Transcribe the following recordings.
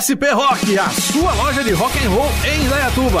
SP Rock, a sua loja de rock and roll em Indaiatuba.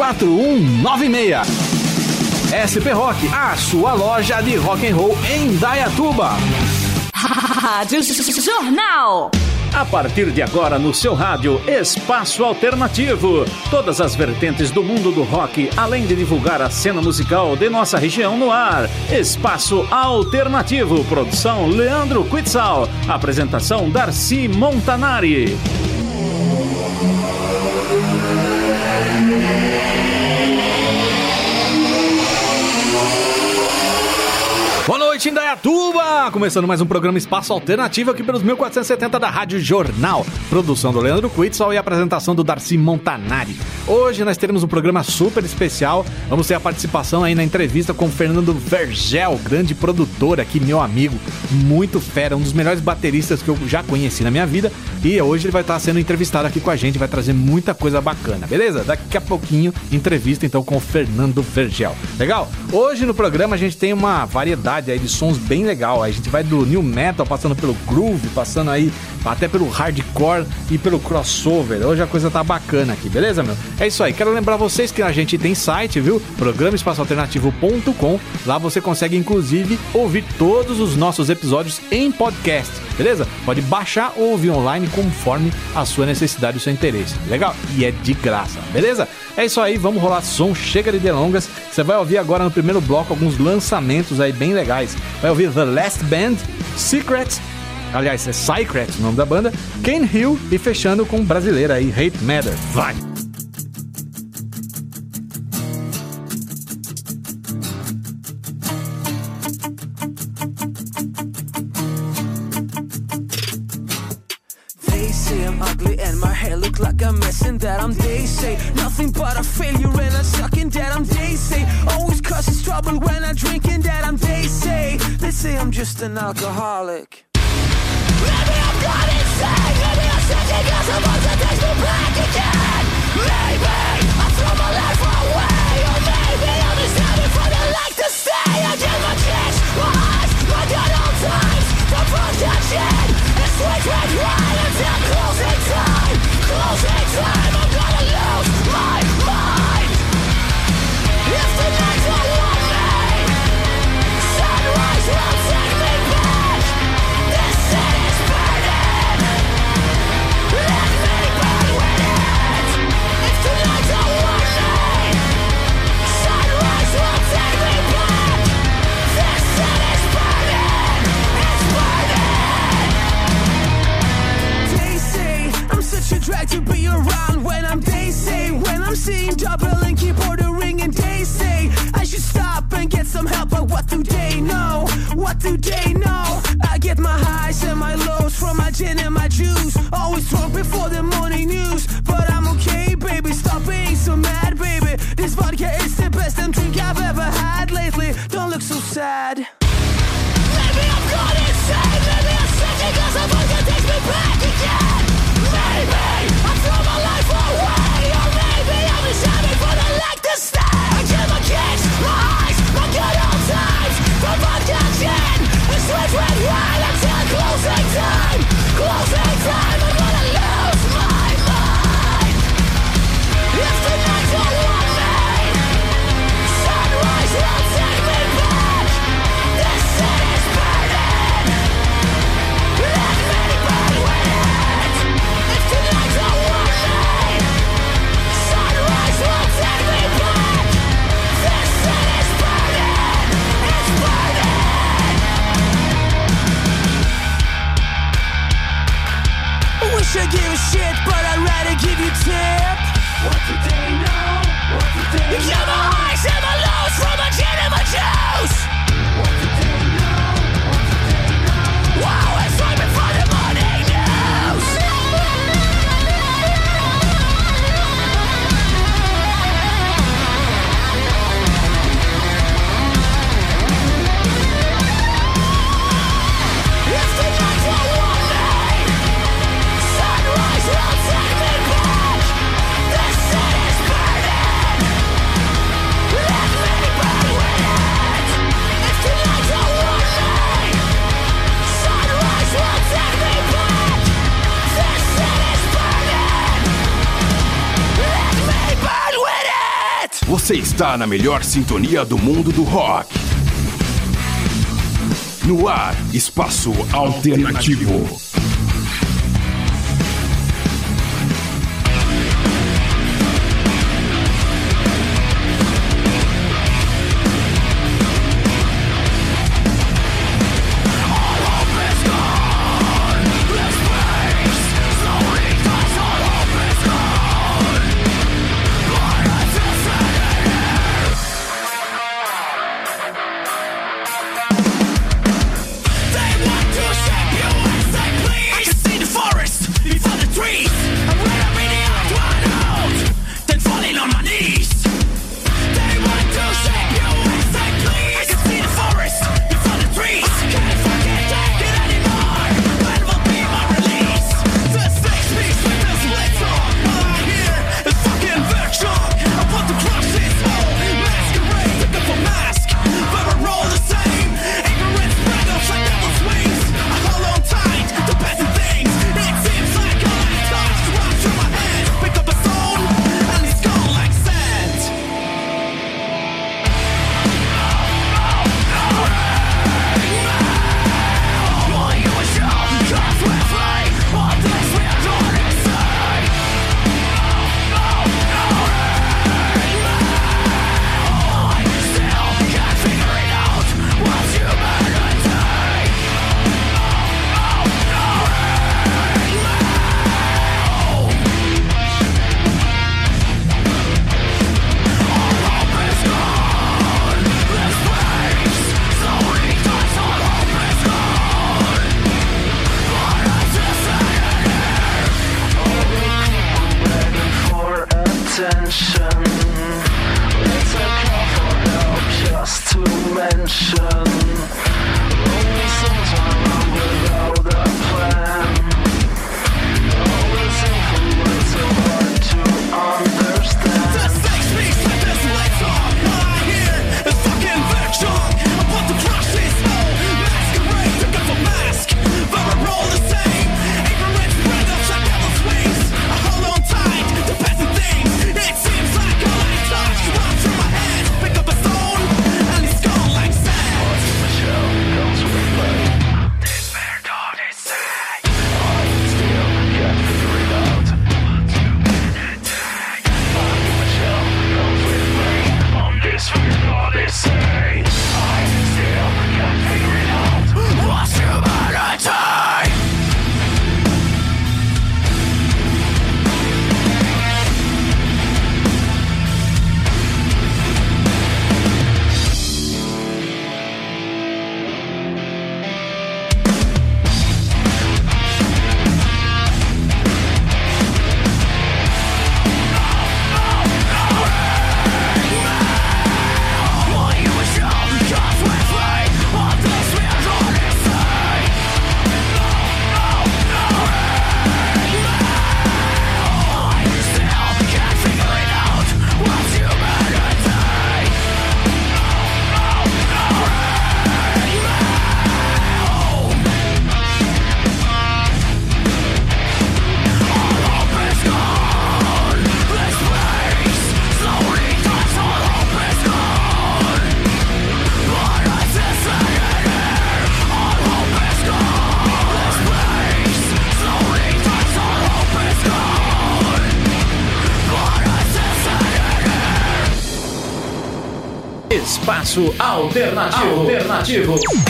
4196. SP Rock, a sua loja de rock and roll em Dayatuba. Rádio Jornal. A partir de agora no seu rádio Espaço Alternativo, todas as vertentes do mundo do rock, além de divulgar a cena musical de nossa região no ar. Espaço Alternativo, produção Leandro Quitzal, apresentação Darcy Montanari. Noite, Indaiatuba! Começando mais um programa Espaço Alternativo aqui pelos 1470 da Rádio Jornal. Produção do Leandro Quitzal e apresentação do Darcy Montanari. Hoje nós teremos um programa super especial. Vamos ter a participação aí na entrevista com Fernando Vergel, grande produtor aqui, meu amigo, muito fera, um dos melhores bateristas que eu já conheci na minha vida. E hoje ele vai estar sendo entrevistado aqui com a gente, vai trazer muita coisa bacana, beleza? Daqui a pouquinho, entrevista então com o Fernando Vergel. Legal? Hoje no programa a gente tem uma variedade aí de sons bem legal. A gente vai do new metal, passando pelo groove, passando aí até pelo hardcore e pelo crossover. Hoje a coisa tá bacana aqui, beleza, meu? É isso aí. Quero lembrar vocês que a gente tem site, viu? Programa espaçoalternativo.com. Lá você consegue inclusive ouvir todos os nossos episódios em podcast, beleza? Pode baixar ou ouvir online conforme a sua necessidade e o seu interesse. Legal? E é de graça, beleza? É isso aí, vamos rolar som, chega de delongas. Você vai ouvir agora no primeiro bloco alguns lançamentos aí bem legais. Vai ouvir The Last Band, Secrets, aliás, é Secret o nome da banda, Kane Hill e fechando com brasileira aí, Hate Matter. Vai! But a failure and I suck and that I'm they say always causes trouble when I drink and that I'm they say they say I'm just an alcoholic. Maybe I'm gone insane, maybe I'm searching cause I'm about to take me back again. Maybe I throw my life away, or maybe I'm just having fun and like to stay. I get my kicks, my eyes, my good old times, the protection. It's sweet red wine until closing time. Sunrise say when I'm seeing double and keyboard ring and they say I should stop and get some help but what do they know? What do they know? I get my highs and my lows from my gin and my juice. Always drunk before the morning news but I'm okay baby stop being so mad baby. This vodka is the best damn drink I've ever had lately. Don't look so sad should give a shit, but I'd rather give you tip. What do they know? What do they know? You're the highs and my lows from my gin and my juice. What do they know? What do they know? Wow. Você está na melhor sintonia do mundo do rock. No ar, Espaço Alternativo. Espaço Alternativo. Alternativo.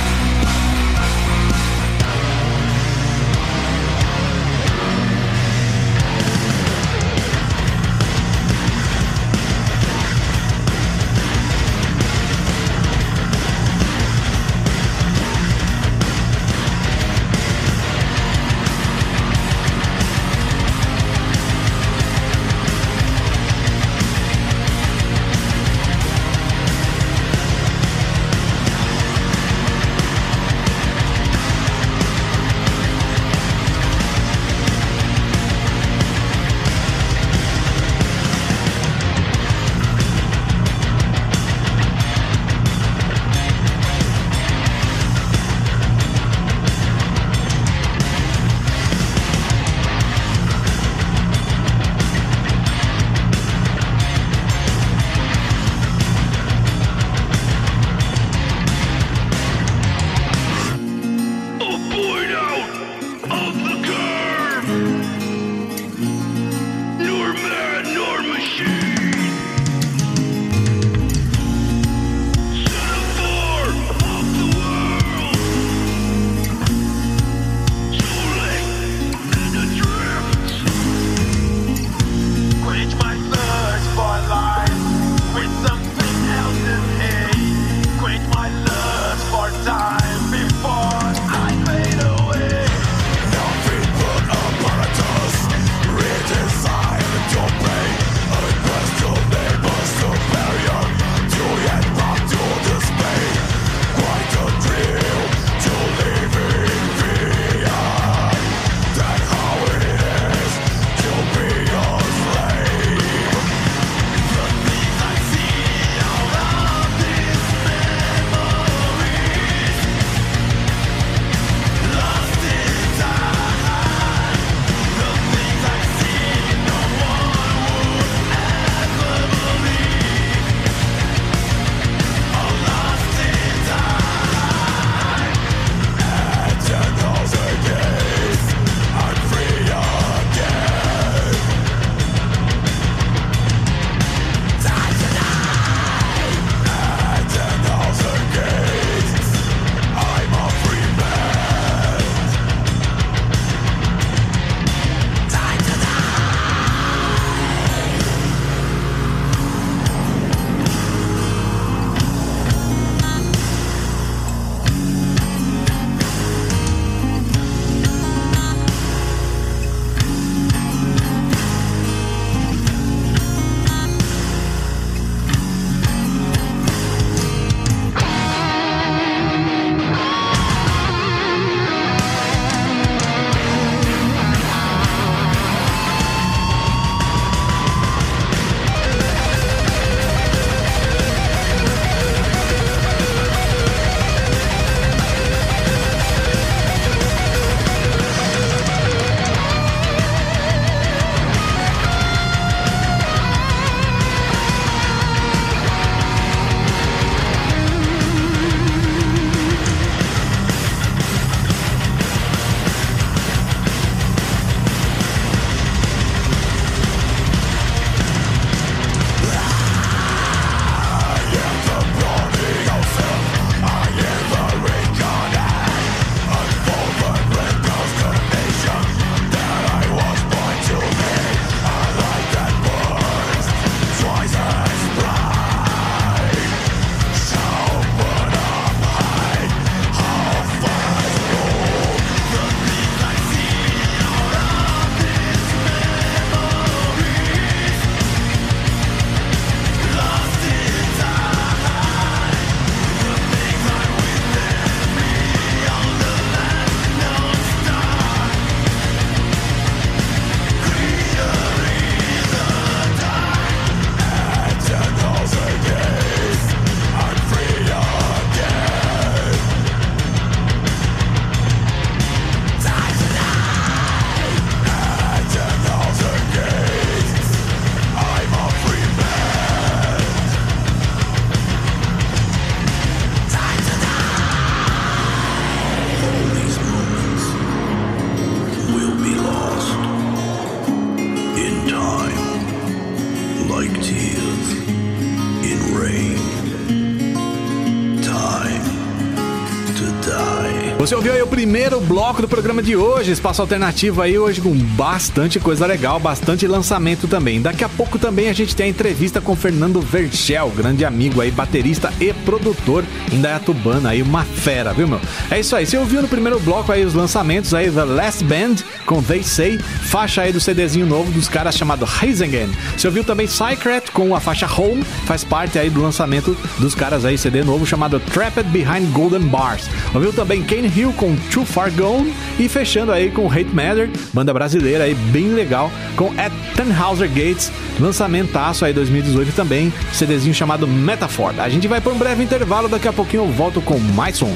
Primeiro bloco do programa de hoje, Espaço Alternativo aí hoje com bastante coisa legal, bastante lançamento também. Daqui a pouco também a gente tem a entrevista com Fernando Vergel, grande amigo aí, baterista e produtor em Dayatubana aí, uma fera, viu meu? É isso aí, você ouviu no primeiro bloco aí os lançamentos aí, The Last Band com They Say, faixa aí do CDzinho novo dos caras chamado Heisingen. Você ouviu também Secret com a faixa Home, faz parte aí do lançamento dos caras aí, CD novo chamado Trapped Behind Golden Bars. Ouviu também Kane Hill com Too Far Gone e fechando aí com Hate Matter, banda brasileira aí bem legal, com At Tannhauser Gates, lançamentaço aí 2018 também, CDzinho chamado Metaphor. A gente vai para um breve intervalo, daqui a pouquinho eu volto com mais som.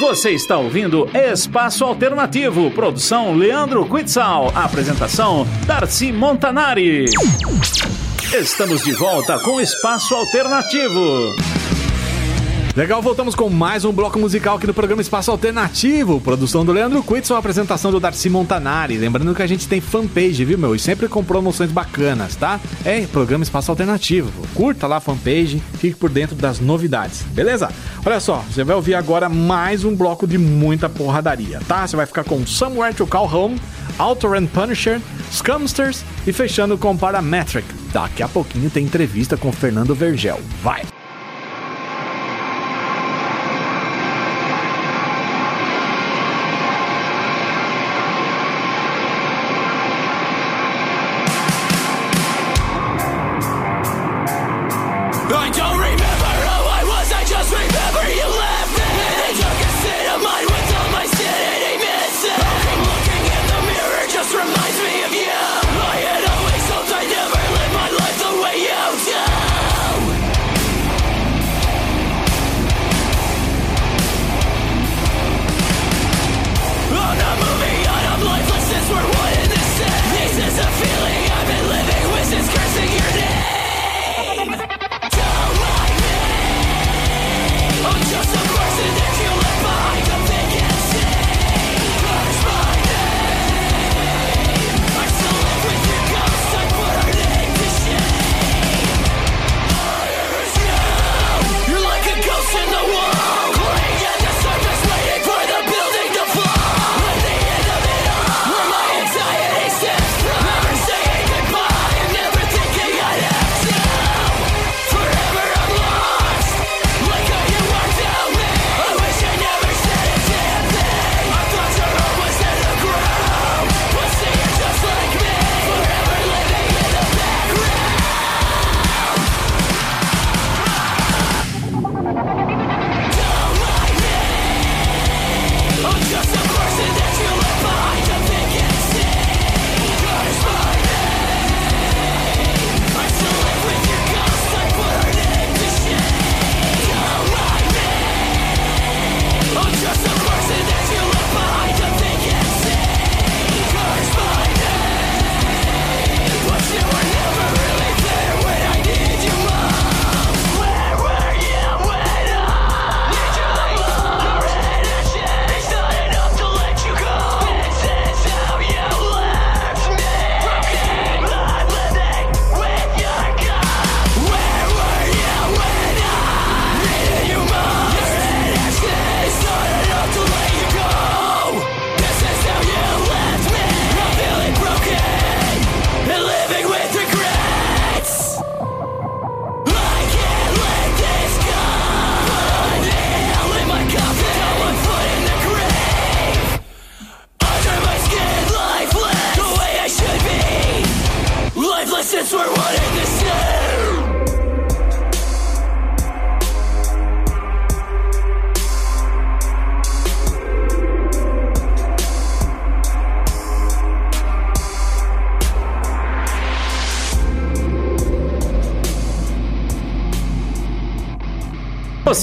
Você está ouvindo Espaço Alternativo, produção Leandro Quitzal, apresentação Darcy Montanari. Estamos de volta com Espaço Alternativo. Legal, voltamos com mais um bloco musical aqui no programa Espaço Alternativo. Produção do Leandro Quitson, apresentação do Darcy Montanari. Lembrando que a gente tem fanpage, viu, meu? E sempre com promoções bacanas, tá? É programa Espaço Alternativo. Curta lá a fanpage, fique por dentro das novidades, beleza? Olha só, você vai ouvir agora mais um bloco de muita porradaria, tá? Você vai ficar com Somewhere to Call Home, Alter and Punisher, Scumsters e fechando com Parametric. Daqui a pouquinho tem entrevista com Fernando Vergel. Vai!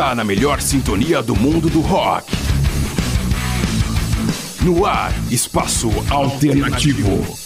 Está na melhor sintonia do mundo do rock. No ar, Espaço Alternativo.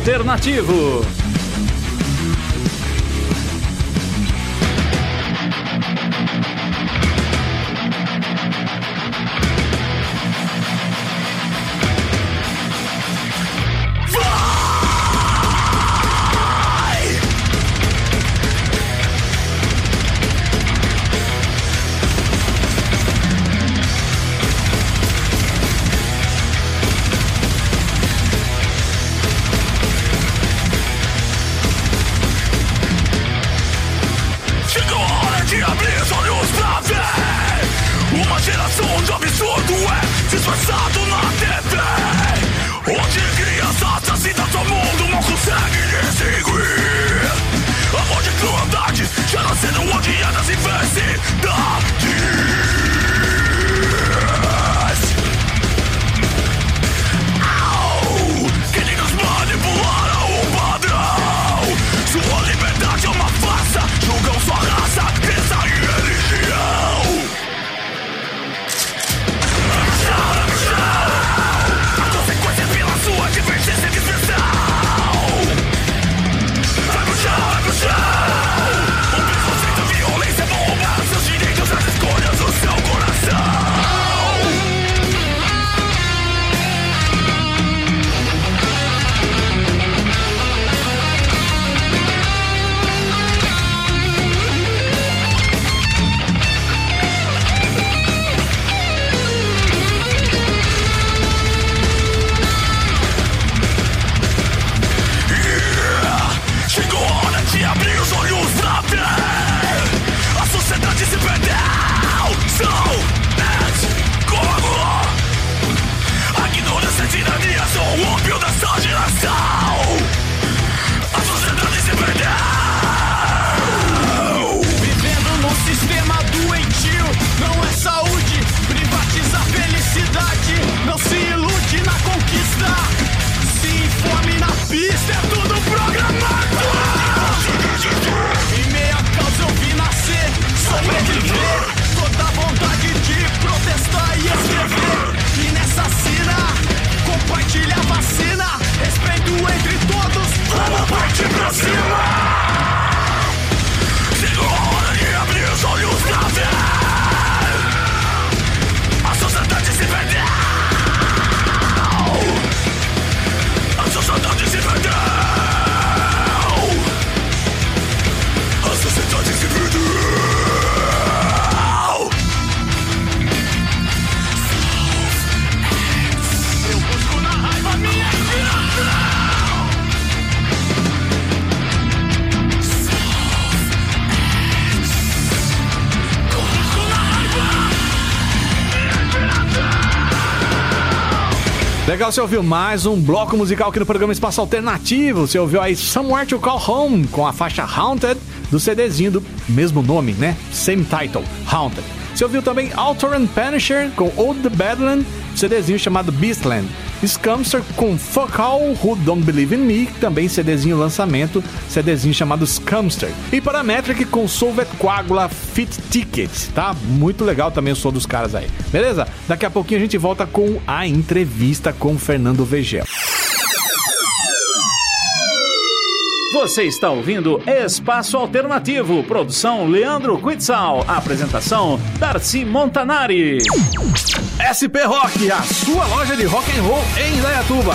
Alternativo. Legal, você ouviu mais um bloco musical aqui no programa Espaço Alternativo. Você ouviu aí Somewhere to Call Home com a faixa Haunted do CDzinho do mesmo nome, né? Same title, Haunted. Você ouviu também Alter and Punisher com Old the Badland, CDzinho chamado Beastland. Scumster com Fuck All Who Don't Believe in Me, também CDzinho lançamento, CDzinho chamado Scumster. E Parametric com Solvet Coagula Fit Ticket, tá? Muito legal também o som dos caras aí. Beleza? Daqui a pouquinho a gente volta com a entrevista com Fernando Vegel. Você está ouvindo Espaço Alternativo, produção Leandro Quitzal, apresentação Darcy Montanari. SP Rock, a sua loja de rock and roll em Indaiatuba.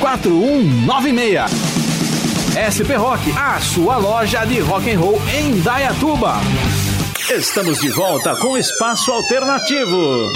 4196. SP Rock, a sua loja de rock and roll em Dayatuba. Estamos de volta com Espaço Alternativo.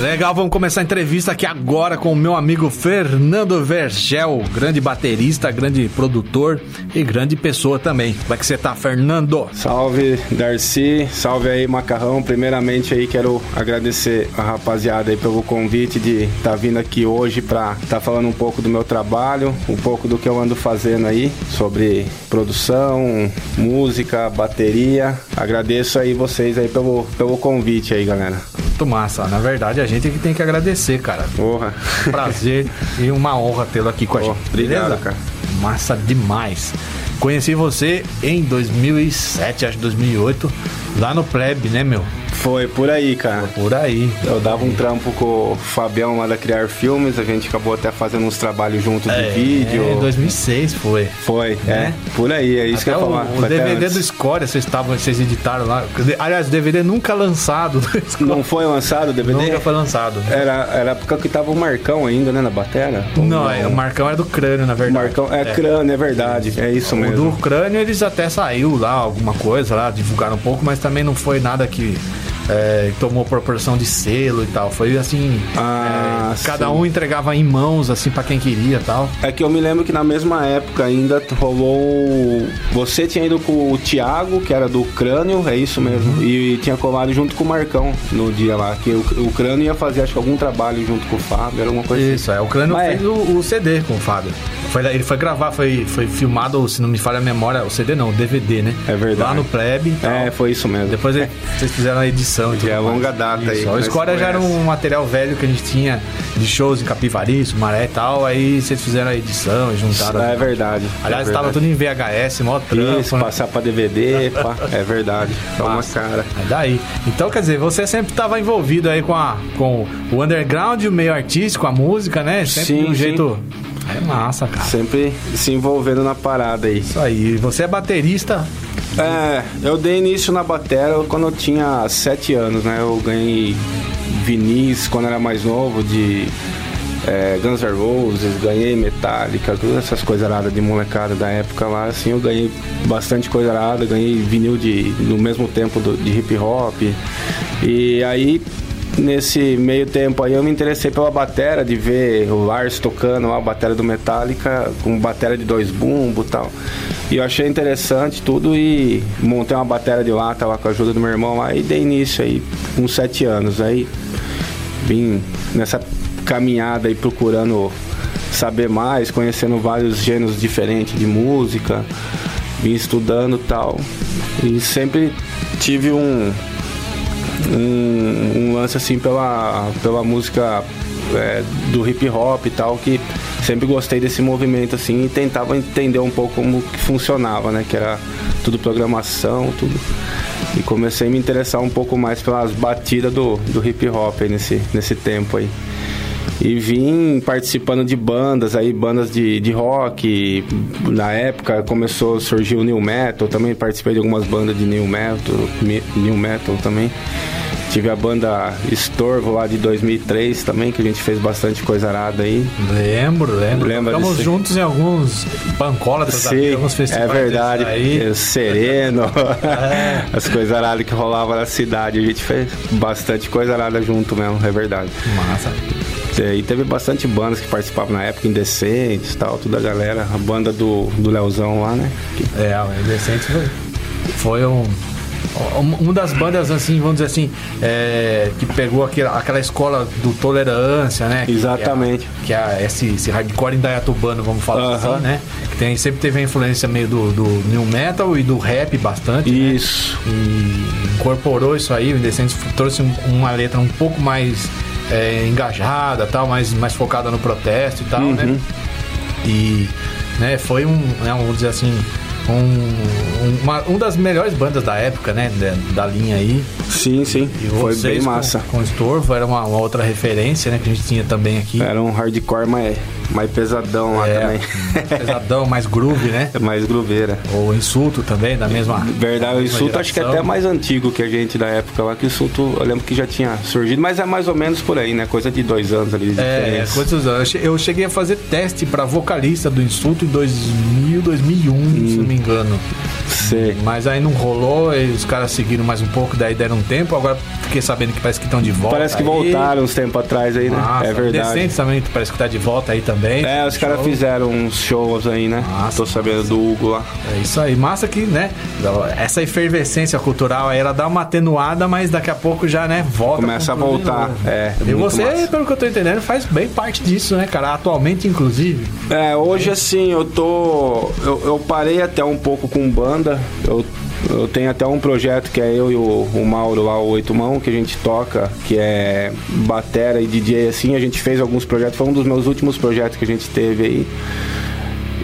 Legal, vamos começar a entrevista aqui agora com o meu amigo Fernando Vergel, grande baterista, grande produtor e grande pessoa também. Como é que você tá, Fernando? Salve, Darcy. Salve aí, Macarrão. Primeiramente aí quero agradecer a rapaziada aí pelo convite de estar tá vindo aqui hoje para estar tá falando um pouco do meu trabalho, um pouco do que eu ando fazendo aí sobre produção, música, bateria. Agradeço aí vocês aí pelo, pelo convite aí, galera. Muito massa. Na verdade, a gente que tem que agradecer, cara. Porra. Prazer e uma honra tê-lo aqui com a gente. obrigado, Beleza? cara. Massa demais. Conheci você em 2007, acho 2008, lá no Pleb, né, meu? Foi por aí, cara. Por aí. Eu dava um trampo com o Fabião lá da Criar Filmes, a gente acabou até fazendo uns trabalhos juntos de vídeo. É, 2006 foi. Foi, Né? é. Por aí, é isso que Até eu ia o, falar. o Foi até DVD antes. do Score, vocês estavam, vocês editaram lá. Aliás, o DVD nunca lançado. Não foi lançado o DVD? Nunca foi lançado. Era, era a época que tava o Marcão ainda, né, na batera? Não, é, o Marcão era do crânio, na O verdade. Marcão, é, crânio, é verdade, é isso O mesmo. do crânio eles até saiu lá, alguma coisa lá, divulgaram um pouco, mas também não foi nada que é, tomou proporção de selo e tal. Foi assim, Ah, é, cada um entregava em mãos, assim, pra quem queria tal. É que eu me lembro que na mesma época ainda rolou. Você tinha ido com o Thiago, que era do Crânio, é isso mesmo. Uhum. E tinha colado junto com o Marcão no dia lá. Que o, o Crânio ia fazer, acho que algum trabalho junto com o Fábio, era alguma coisa assim. Isso, é. O crânio Mas fez o, o CD com o Fábio. Foi, ele foi gravar, foi, foi filmado, se não me falha a memória, o CD não, o DVD, né? É verdade. Lá no Pleb. É, foi isso mesmo. Depois ele- vocês fizeram a edição. E Já é longa data aí, Isso, A nós Escória já era um material velho que a gente tinha de shows em Capivari, Sumaré e tal. Aí vocês fizeram a edição e juntaram. É verdade. Aliás, é estava tudo em VHS, mó trampo. Isso, né? passar pra DVD, pá, é verdade. Toma Massa. cara. É daí. Então, quer dizer, você sempre estava envolvido aí com, a, com o underground, o meio artístico, a música, né? Sempre Sim, de um sim. jeito. É massa, cara. Sempre se envolvendo na parada aí. Isso aí. Você é baterista. É, eu dei início na batera quando eu tinha sete anos, né? Eu ganhei vinis quando era mais novo de é, Guns N' Roses, ganhei Metallica, todas essas coisas aradas de molecada da época lá, assim, eu ganhei bastante coisa arada, ganhei vinil de, no mesmo tempo do- de hip hop. E aí, nesse meio tempo aí, eu me interessei pela batera, de ver o Lars tocando a batera do Metallica, com batera de dois bumbos e tal. E eu achei interessante tudo e montei uma batera de lata lá com a ajuda do meu irmão lá e dei início aí com sete anos. Aí vim nessa caminhada aí procurando saber mais, conhecendo vários gêneros diferentes de música, vim estudando tal. E sempre tive um, um, um lance assim pela, pela música é, do hip hop e tal, que sempre gostei desse movimento assim e tentava entender um pouco como que funcionava, né? Que era tudo programação, tudo. E comecei a me interessar um pouco mais pelas batidas do, do hip hop nesse, nesse tempo aí. E vim participando de bandas aí, bandas de, de rock. Na época começou a surgir o New Metal, também participei de algumas bandas de New Metal, me- New Metal também. Tive a banda Estorvo lá de 2003 também, que a gente fez bastante coisa arada aí. Lembro, lembro. Lembra Ficamos juntos em alguns vida, Sim, alguns é festivais verdade. desses Aí. É, Sereno, É. as coisas aradas que rolavam na cidade. A gente fez bastante coisa arada junto mesmo, é verdade. Massa. E teve bastante bandas que participavam na época, Indecentes e tal, toda a galera. A banda do, do Leozão lá, né? É, o Indecente foi, foi um- uma das bandas, assim, vamos dizer assim, é, que pegou aquela, aquela escola do Tolerância, né? Que- Exatamente. Que é, que é esse, esse hardcore indaiatubano, vamos falar Aham. assim, né? Que tem, sempre teve a influência meio do, do new metal e do rap bastante, né? Isso. e incorporou isso aí, o Indecentes trouxe um- uma letra um pouco mais é, engajada, tal, mais, mais focada no protesto e tal, Uhum. né? E né, foi um, né, vamos dizer assim, um, um- uma, um das melhores bandas da época, né? Da, da linha aí. Sim, sim. E Foi bem com- massa. Com, o Estorvo era uma, uma outra referência, né? Que a gente tinha também aqui. Era um hardcore mais, mais pesadão lá É, também. pesadão, mais groove, né? mais grooveira. Ou insulto também, da mesma. Verdade, o mesma insulto acho que é geração. até mais antigo que a gente da época lá, que o insulto eu lembro que já tinha surgido, mas é mais ou menos por aí, né? Coisa de dois anos ali de É, diferença. quantos anos? Eu che- Eu cheguei a fazer teste pra vocalista do Insulto em 2000, 2001, se não me engano. Sei. Mas aí não rolou, e os caras seguiram mais um pouco, daí deram um tempo. Agora fiquei sabendo que parece que estão de volta. Parece que aí. voltaram uns tempos atrás aí, né? Nossa, é verdade. Decentes também parece que tá de volta aí também. É, os caras fizeram uns shows aí, né? Massa, Tô sabendo do Hugo lá. É isso aí, massa que, né? Essa efervescência cultural aí, ela dá uma atenuada, mas daqui a pouco já, né, volta. Começa com a voltar, é, E você, massa. pelo que eu tô entendendo, faz bem parte disso, né, cara? Atualmente, inclusive. É, hoje assim, eu tô. Eu, eu parei até um pouco com banda. Eu, eu tenho até um projeto que é eu e o, o Mauro lá, o Oito Mão, que a gente toca, que é batera e DJ assim. A gente fez alguns projetos, foi um dos meus últimos projetos que a gente teve aí.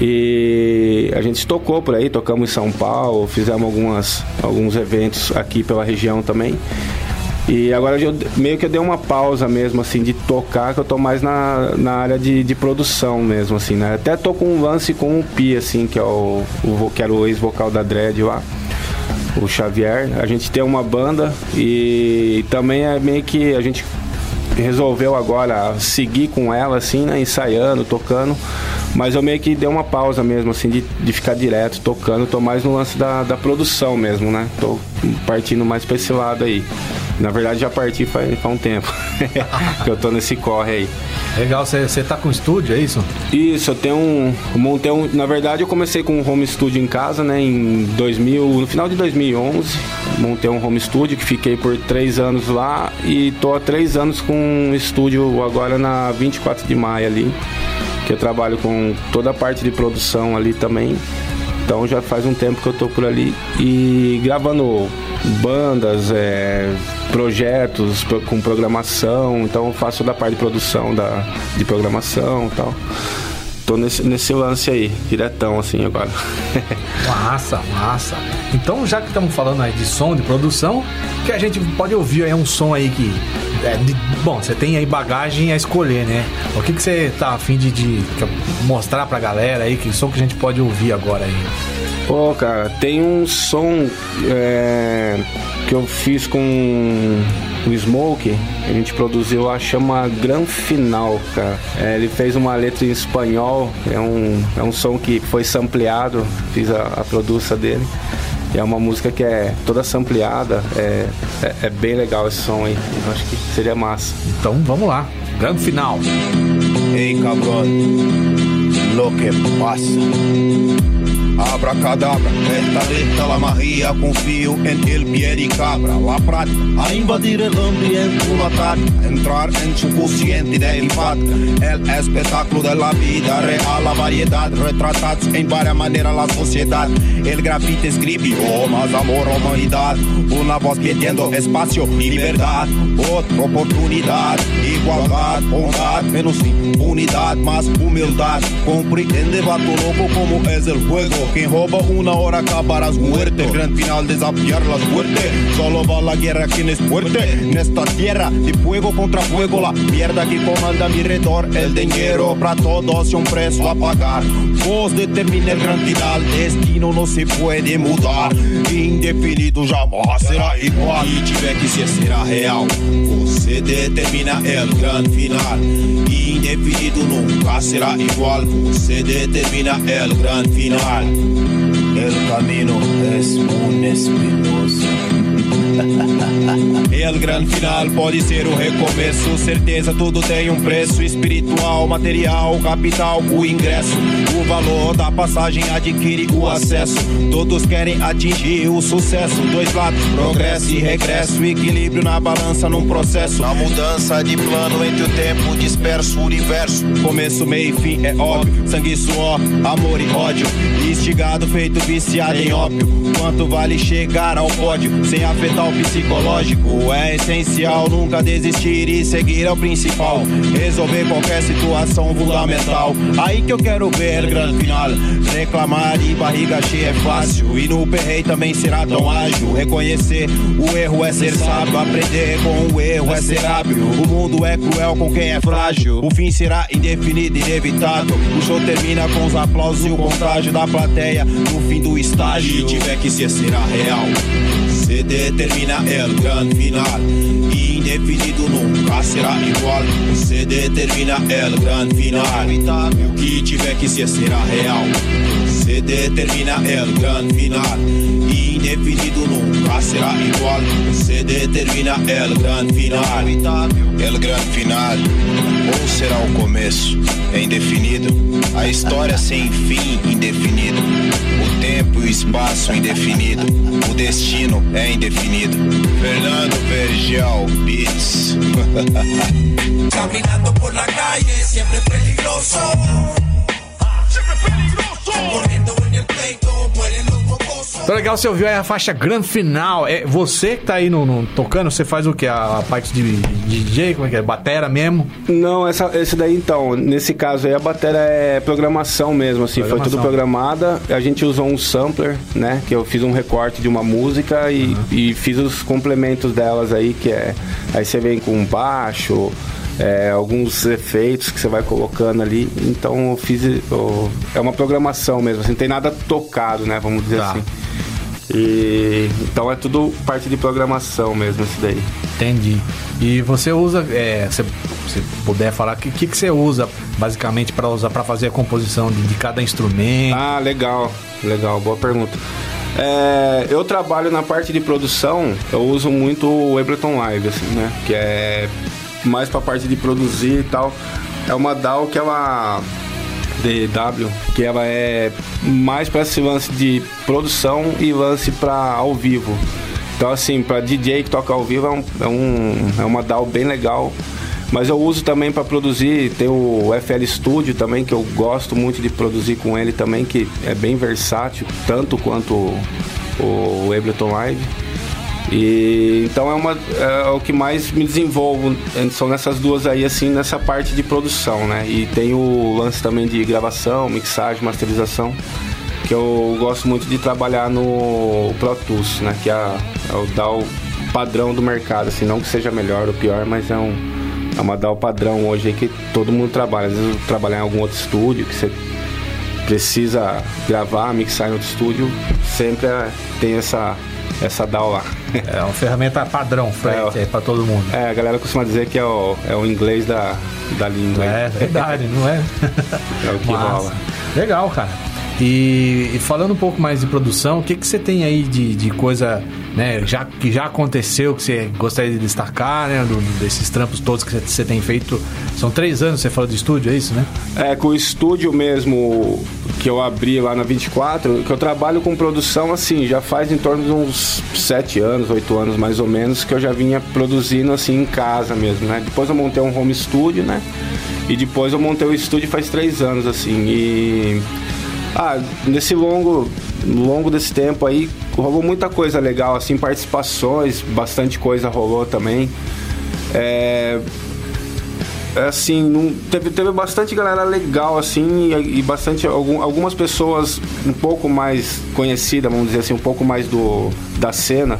E a gente tocou por aí, tocamos em São Paulo, fizemos algumas, alguns eventos aqui pela região também. E agora eu, meio que eu dei uma pausa mesmo, assim, de tocar, que eu tô mais na, na área de, de produção mesmo, assim, né? Até tô com um lance com o Pi, assim, que é o, o que era o ex-vocal da Dread lá, o Xavier. A gente tem uma banda e também é meio que a gente resolveu agora seguir com ela, assim, né? Ensaiando, tocando. Mas eu meio que dei uma pausa mesmo, assim, de, de ficar direto tocando. Tô mais no lance da, da produção mesmo, né? Tô partindo mais pra esse lado aí. Na verdade, já parti faz, faz um tempo. que eu tô nesse corre aí. Legal, você tá com estúdio, é isso? Isso, eu tenho um. eu montei um. Na verdade, eu comecei com um home studio em casa, né? Em 2000, no final de 2011, montei um home studio que fiquei por três anos lá e tô há três anos com um estúdio agora na 24 de maio ali, que eu trabalho com toda a parte de produção ali também. Então já faz um tempo que eu tô por ali e gravando bandas, é, projetos pro- com programação, então eu faço da parte de produção da, de programação e tal. Tô nesse, nesse lance aí, diretão assim agora. Massa, massa. Então, já que estamos falando aí de som, de produção, que a gente pode ouvir aí um som aí que. é de- bom, você tem aí bagagem a escolher, né? O que, que você tá afim de, de mostrar pra galera aí? Que som que a gente pode ouvir agora aí? Pô, cara, tem um som é, que eu fiz com o Smoke, a gente produziu a chama Gran Final, cara. É, ele fez uma letra em espanhol, é um, é um som que foi sampleado, fiz a, a produção dele. E é uma música que é toda sampleada, é, é, é bem legal esse som aí. Eu acho que seria massa. Então, vamos lá. Grande final. Ey cabrón, lo que pasa. Abracadabra, esta la magia, confío en el pie de cabra, la prática, a invadir el ambiente, un ataque, entrar en su consciente de impacto, el espectáculo de la vida real, la variedad, retratados en varias maneras la sociedad, el grafite escribió más amor, humanidad, una voz pidiendo espacio y libertad, otra oportunidad, igualdad, bondad, menos impunidad, más humildad, compreende vato loco como es el juego, Quem rouba una hora acabarás muerto. El gran final desafiar la suerte. Solo va la guerra quien es fuerte. Nesta tierra de fuego contra fuego, la mierda que comanda a mi redor. El dinero pra todos y un preço a pagar. Vos determina el gran final. Destino no se puede mudar. Indefinido jamais será igual. E tiver que ser, será real. Você determina el gran final. Indefinido nunca será igual. Você determina el gran final. El camino es un espinoso. El gran final pode ser o recomeço. Certeza, tudo tem um preço espiritual, material, capital, o ingresso. O valor da passagem adquire o acesso. Todos querem atingir o sucesso. Dois lados, progresso e regresso. Equilíbrio na balança num processo. Na mudança de plano entre o tempo disperso, universo. Começo, meio e fim é óbvio. Sangue, suor, amor e ódio. Instigado, feito viciado em ópio. Quanto vale chegar ao pódio sem afetar o psicológico? É essencial nunca desistir e seguir ao principal. Resolver qualquer situação fundamental. Aí que eu quero ver grande final. Reclamar de barriga cheia é fácil. E no perreio também será tão ágil. Reconhecer o erro é ser sábio. Aprender com o erro é ser hábil. O mundo é cruel com quem é frágil. O fim será indefinido, inevitável. O show termina com os aplausos e o contágio da plateia no fim do estágio. E tiver que ser, será real. Determina el gran final. Indefinido nunca será igual. Se determina el gran final. O que tiver que ser será real. Se determina el gran final. Indefinido nunca será igual. Se determina el gran final. El gran final. Ou será o começo? É indefinido. A história sem fim, indefinido. Tempo e espaço indefinido. O destino é indefinido. Fernando Vergel Beats. Caminando por la calle, siempre peligroso. Siempre peligroso. Corriendo en el pleito, mueren los mocosos. Então legal, você ouviu aí a faixa Gran Final. É você que tá aí no, no- tocando, você faz o que? A parte de, de DJ, como é que é? Batera mesmo? Não, essa, esse daí então, nesse caso aí a bateria é programação mesmo, assim, foi Programação. tudo programada. A gente usou um sampler, né? Que eu fiz um recorte de uma música e, e fiz os complementos delas aí, que é. Aí você vem com baixo, é, alguns efeitos que você vai colocando ali. Então eu fiz. eu- é uma programação mesmo, assim, não tem nada tocado, né? Vamos dizer Tá. assim. E, então é tudo parte de programação mesmo, isso daí. Entendi. E você usa, é, se você puder falar, o que, que, que você usa basicamente para usar para fazer a composição de, de cada instrumento? Ah, legal, legal, boa pergunta. É, eu trabalho na parte de produção, eu uso muito o Ableton Live, assim, né? Que é mais pra parte de produzir e tal. É uma DAW que ela. DW, que ela é mais para esse lance de produção e lance para ao vivo. Então, assim, para DJ que toca ao vivo é, um, é, um, é uma DAW bem legal. Mas eu uso também para produzir, tem o FL Studio também, que eu gosto muito de produzir com ele também, que é bem versátil, tanto quanto o, o Ableton Live. E então é, uma, é o que mais me desenvolvo, eh, são nessas duas aí, assim, nessa parte de produção, né? E tem o lance também de gravação, mixagem, masterização, que eu gosto muito de trabalhar no Pro Tools, né? Que é, é o DAW padrão do mercado, assim, não que seja melhor ou pior, mas é um é uma DAW padrão hoje aí que todo mundo trabalha. Às vezes trabalhar em algum outro estúdio que você precisa gravar, mixar em outro estúdio, sempre é- tem essa essa DAW lá. É uma ferramenta padrão, Fred, É, é, para todo mundo. É, a galera costuma dizer que é o, é o inglês da, da língua. É, verdade, não é? É o que Massa. rola. Legal, cara. E, e falando um pouco mais de produção, o que, que você tem aí de, de coisa né, já, que já aconteceu que você gostaria de destacar, né? do- desses trampos todos que você, tem feito. São três anos, você falou de estúdio, é isso, né? É, com o estúdio mesmo que eu abri lá na 24, que eu trabalho com produção assim, já faz em torno de uns sete anos, oito anos mais ou menos, que eu já vinha produzindo assim em casa mesmo, né? Depois eu montei um home studio, né? E depois eu montei o estúdio faz três anos, assim, e. Ah, nesse longo, longo desse tempo aí, rolou muita coisa legal, assim, participações, bastante coisa rolou também. É, é assim, teve, teve bastante galera legal, assim, e, e bastante, algum, algumas pessoas um pouco mais conhecidas, vamos dizer assim, um pouco mais do, da cena,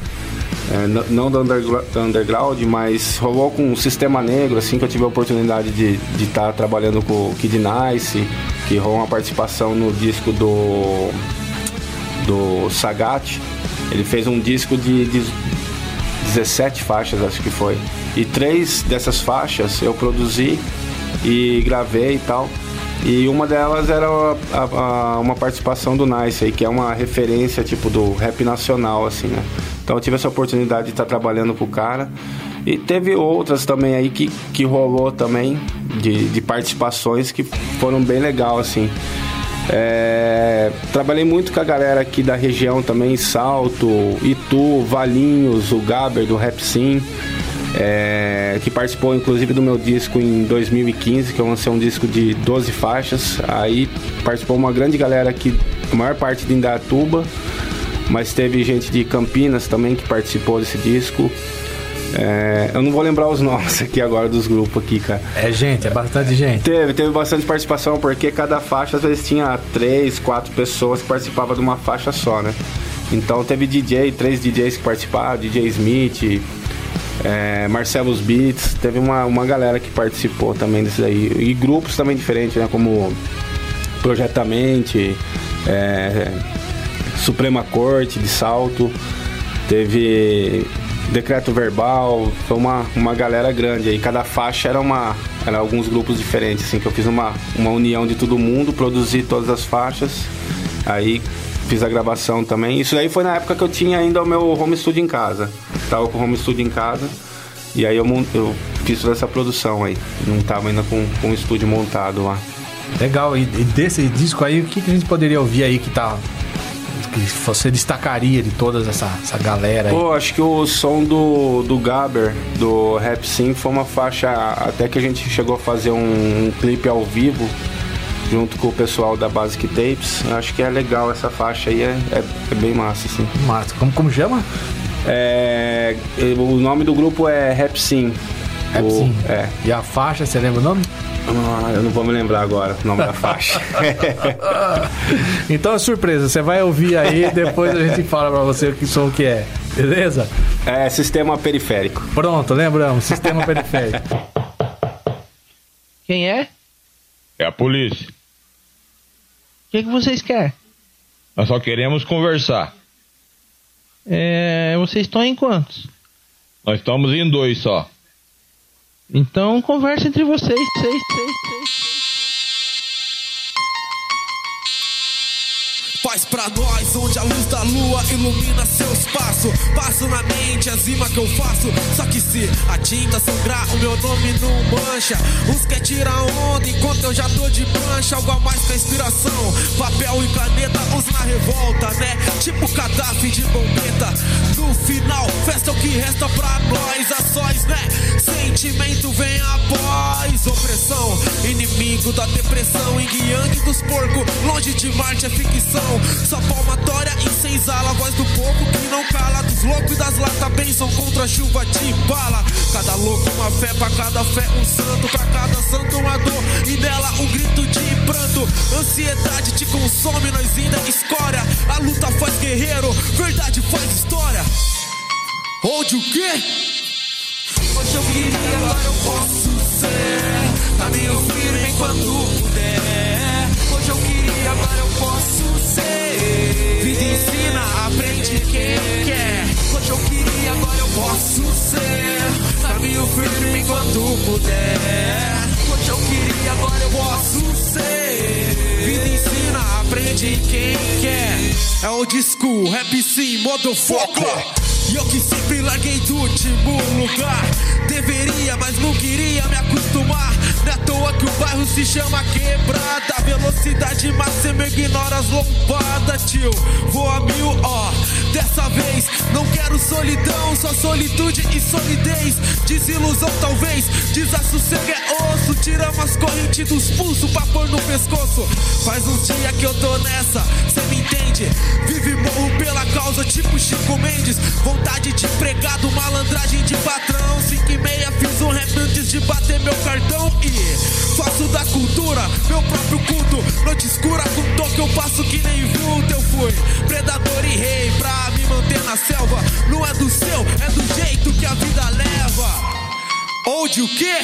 é, não do, undergr- do underground, mas rolou com o Sistema Negro, assim, que eu tive a oportunidade de estar trabalhando com o Kid Nice, que rolou uma participação no disco do, do Sagat. Ele fez um disco de, de 17 faixas, acho que foi. E três dessas faixas eu produzi e gravei e tal. E uma delas era a- a- a- uma participação do Nice aí, que é uma referência tipo do rap nacional, assim, né? Então eu tive essa oportunidade de estar trabalhando com o cara. E teve outras também aí que, que rolou também, de, de participações que foram bem legal, assim. É, trabalhei muito com a galera aqui da região também, Salto, Itu, Valinhos, o Gaber do Rap Sim, é, que participou inclusive do meu disco em 2015, que eu lancei um disco de 12 faixas. Aí participou uma grande galera aqui, maior parte de Indatuba, mas teve gente de Campinas também que participou desse disco. É, eu não vou lembrar os nomes aqui agora dos grupos aqui, cara. É gente, é bastante gente. Teve, teve bastante participação, porque cada faixa às vezes tinha três, quatro pessoas que participavam de uma faixa só, né? Então teve DJ, três DJs que participaram, DJ Smith, é, Marcelo's Beats, teve uma, uma galera que participou também desse daí. E grupos também diferentes, né? Como Projetamente, é, Suprema Corte de Salto, teve Decreto Verbal, foi uma, uma galera grande aí. Cada faixa era uma. Era alguns grupos diferentes, assim, que eu fiz uma, uma união de todo mundo, produzi todas as faixas, aí fiz a gravação também. Isso aí foi na época que eu tinha ainda o meu home studio em casa. Tava com o home studio em casa. E aí eu, eu fiz toda essa produção aí. Não tava ainda com, com o estúdio montado lá. Legal, e, e desse disco aí, o que, que a gente poderia ouvir aí que tá. Que você destacaria de toda essa, essa galera aí? Pô, acho que o som do, do Gaber, do Rap Sim, foi uma faixa até que a gente chegou a fazer um, um clipe ao vivo junto com o pessoal da Basic Tapes. Eu acho que é legal essa faixa aí, é, é, é bem massa, assim. Massa. Como, como chama? É, o nome do grupo é Rap Sim. Rap Sim. É. E a faixa, você lembra o nome? Ah, eu não vou me lembrar agora o nome da faixa. Então é surpresa, você vai ouvir aí, depois a gente fala pra você o que som que é. Beleza? é Sistema Periférico. Pronto, lembramos, sistema periférico. Quem é? É a polícia. O que, que vocês querem? Nós só queremos conversar. É, vocês estão em quantos? Nós estamos em dois só. Então conversa entre vocês. Pra nós onde a luz da lua ilumina seu espaço. Passo na mente as rimas que eu faço. Só que se a tinta sangrar, o meu nome não mancha. Uns quer tirar onda enquanto eu já tô de prancha. Algo a mais que a inspiração. Papel e caneta, uns na revolta, né? Tipo Gaddafi de bombeta. No final, festa é o que resta pra nós. A sós, né? Sentimento vem após opressão. Inimigo da depressão. Yang dos porcos, longe de Marte é ficção. Só palmatória em senzala, a voz do povo que não cala. Dos loucos e das latas, bênção contra a chuva de bala. Cada louco uma fé, pra cada fé um santo. Pra cada santo uma dor e nela um grito de pranto. Ansiedade te consome, nós ainda escória. A luta faz guerreiro, verdade faz história. Onde o quê? Hoje eu queria, agora eu posso ser Caminho firme enquanto puder Hoje eu queria, agora eu posso ser. Vida ensina, aprende quem quer. Hoje eu queria, agora eu posso ser. Caminho firme enquanto puder. Hoje eu queria, agora eu posso ser. Vida ensina, aprende quem quer. É o disco, rap sim, modo foco e eu que sempre larguei do último lugar. Deveria, mas não queria me acostumar. Não é à toa que o bairro se chama quebrada. Velocidade máxima ignora as lombadas, tio. Vou a mil, ó. Dessa vez não quero solidão, só solitude e solidez. Desilusão, talvez. Desassossego é osso. Tira umas correntes dos pulsos pra pôr no pescoço. Faz uns dias que eu tô nessa, cê me entende? Vive morro pela causa, tipo Chico Mendes. Vontade de empregado, malandragem de patrão. 5 e meia, fiz um rap antes de bater meu cartão. e faço da cultura meu próprio culto. Noite escura com toque eu passo que nem vulto. Eu fui predador e rei pra me manter na selva. Não é do seu, é do jeito que a vida leva. Onde o quê?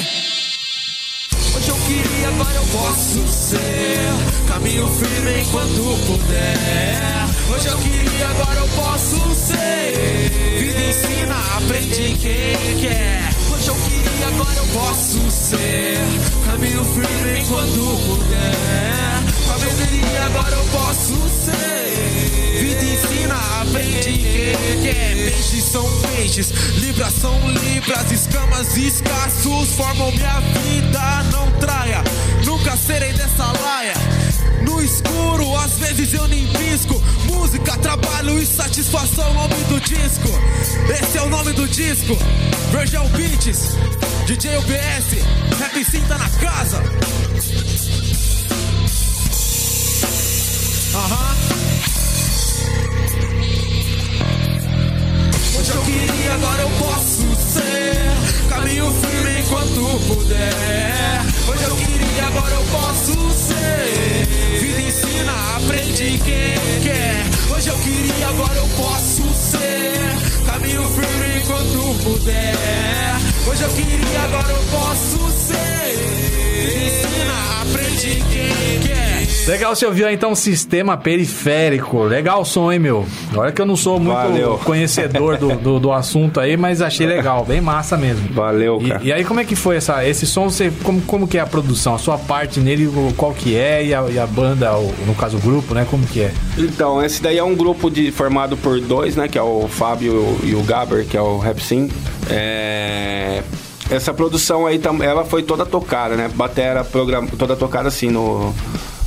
Hoje eu queria, agora eu posso ser. Caminho firme enquanto puder. Hoje eu queria, agora eu posso ser. Vida ensina, aprende quem quer. Hoje eu queria, agora eu posso ser. Caminho firme enquanto puder. Sabedoria, agora eu posso ser. Vida ensina, aprende quem quer. Peixes são peixes, libras são libras, escamas escassos formam minha vida. Não traia, nunca serei dessa laia. No escuro, às vezes eu nem pisco. Música, trabalho e satisfação, nome do disco. Esse é o nome do disco. Virgil Beats, DJ UBS, Rap Sim tá na casa. Aham. Hoje eu queria, agora eu posso ser. Caminho Legal, você ouviu aí, então sistema periférico. Legal o som, hein, meu? Olha que eu não sou muito Valeu. conhecedor do, do, do assunto aí, mas achei legal, bem massa mesmo. Valeu, E, cara. e aí, como é que foi essa, esse som? Você, como, como que é a produção? A sua parte nele, qual que é? E a, e a banda, no caso o grupo, né? Como que é? Então, esse daí é um grupo de, formado por dois, né? Que é o Fábio e o Gaber, que é o Rap Sim. É, Essa produção aí, ela foi toda tocada, né? Batera program... toda tocada assim no,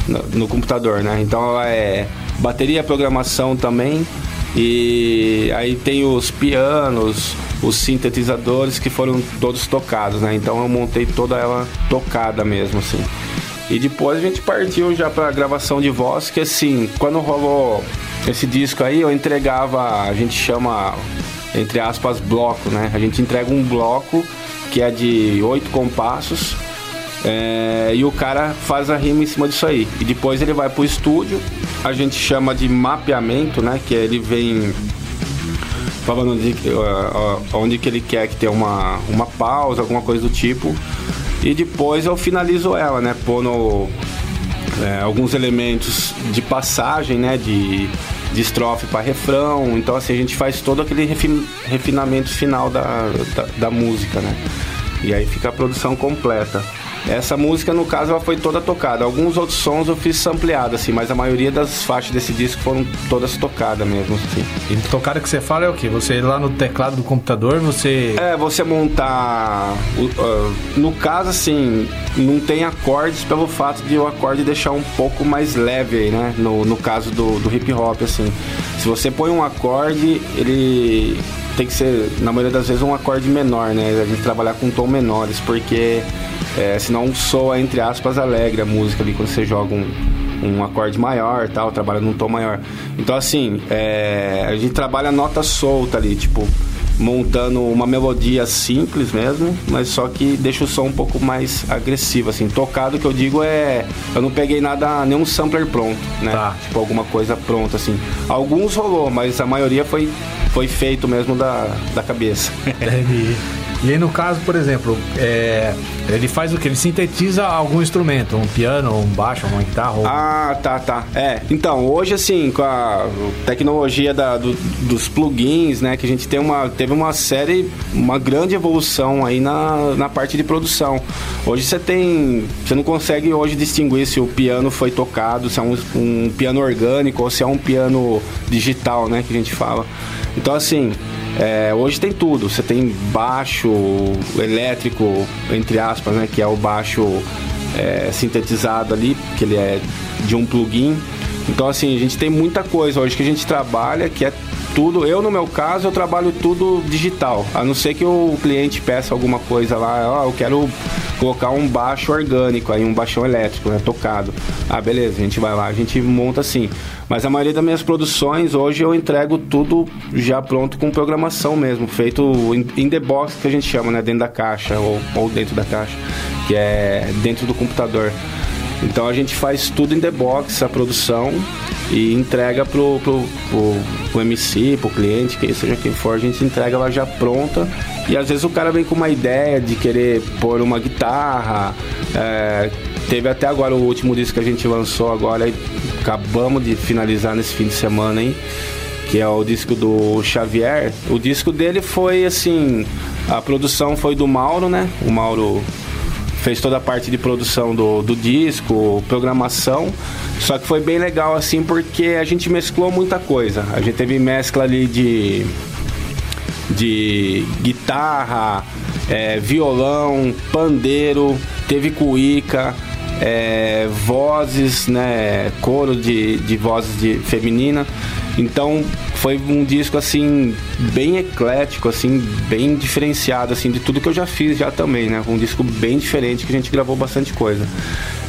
no, computador, né? Então ela é bateria, programação também. E aí tem os pianos, os sintetizadores que foram todos tocados, né? Então eu montei toda ela tocada mesmo, assim. E depois a gente partiu já pra gravação de voz, que assim, quando rolou esse disco aí, eu entregava, a gente chama, entre aspas, bloco, né? A gente entrega um bloco que é de oito compassos. É, e o cara faz a rima em cima disso aí. E depois ele vai pro estúdio, a gente chama de mapeamento, né? Que ele vem falando onde, onde que ele quer que tenha uma, uma pausa, alguma coisa do tipo. E depois eu finalizo ela, né? Pondo é, alguns elementos de passagem, né? De, de estrofe para refrão. Então assim, a gente faz todo aquele refin- refinamento final da, da, da música, né? E aí fica a produção completa. Essa música, no caso, ela foi toda tocada. Alguns outros sons eu fiz sampleado, assim, mas a maioria das faixas desse disco foram todas tocadas mesmo, assim. E tocada que você fala é o quê? Você lá no teclado do computador, você. É, você montar. ah, no caso, assim, não tem acordes pelo fato de o acorde deixar um pouco mais leve né? No, no caso do, do hip hop, assim. Se você põe um acorde, ele tem que ser, na maioria das vezes, um acorde menor, né? A gente trabalhar com tom menores, porque é, senão soa, entre aspas, alegre a música ali quando você joga um, um acorde maior tal, trabalha num tom maior. Então, assim, é, a gente trabalha nota solta ali, tipo, montando uma melodia simples mesmo, mas só que deixa o som um pouco mais agressivo, assim. Tocado que eu digo é. Eu não peguei nada, nenhum sampler pronto, né? Tá. Tipo, alguma coisa pronta, assim. Alguns rolou, mas a maioria foi, foi feito mesmo da, da cabeça. Entendi. E aí, no caso, por exemplo, é, ele faz o que? Ele sintetiza algum instrumento, um piano, um baixo, uma guitarra. ou- Ah, tá, tá. É, então, hoje assim, com a tecnologia da- do- dos plugins, né, que a gente tem uma, teve uma série, uma grande evolução aí na, na parte de produção. Hoje você tem, você não consegue hoje distinguir se o piano foi tocado, se é um, um piano orgânico ou se é um piano digital, né, que a gente fala. Então, assim, é, hoje tem tudo. Você tem baixo elétrico, entre aspas, né? Que é o baixo é, sintetizado ali, que ele é de um plugin. Então, assim, a gente tem muita coisa hoje que a gente trabalha, que é tudo. Eu, no meu caso, eu trabalho tudo digital. A não ser que o cliente peça alguma coisa lá, ó, eu quero colocar um baixo orgânico, aí um baixão elétrico, né, tocado. Ah, beleza, a gente vai lá, a gente monta assim. Mas a maioria das minhas produções, hoje eu entrego tudo já pronto com programação mesmo, feito in, the box, que a gente chama, né, dentro da caixa ou, ou dentro da caixa. Que que é dentro do computador. Então a gente faz tudo em the box, a produção, e entrega pro, pro, pro, pro MC, pro cliente, que seja quem for, a gente entrega ela já pronta. E às vezes o cara vem com uma ideia de querer pôr uma guitarra. é, teve até agora o último disco que a gente lançou agora, acabamos de finalizar nesse fim de semana, hein? Que é o disco do Xavier. O disco dele foi assim. A produção foi do Mauro, né? O Mauro fez toda a parte de produção do, do disco, programação. Só que foi bem legal assim porque a gente mesclou muita coisa. A gente teve mescla ali de de guitarra, é, violão, pandeiro, teve cuíca, é, vozes, né, coro de, de vozes de feminina. Então foi um disco assim bem eclético, assim bem diferenciado assim de tudo que eu já fiz já também, né? Um disco bem diferente que a gente gravou bastante coisa.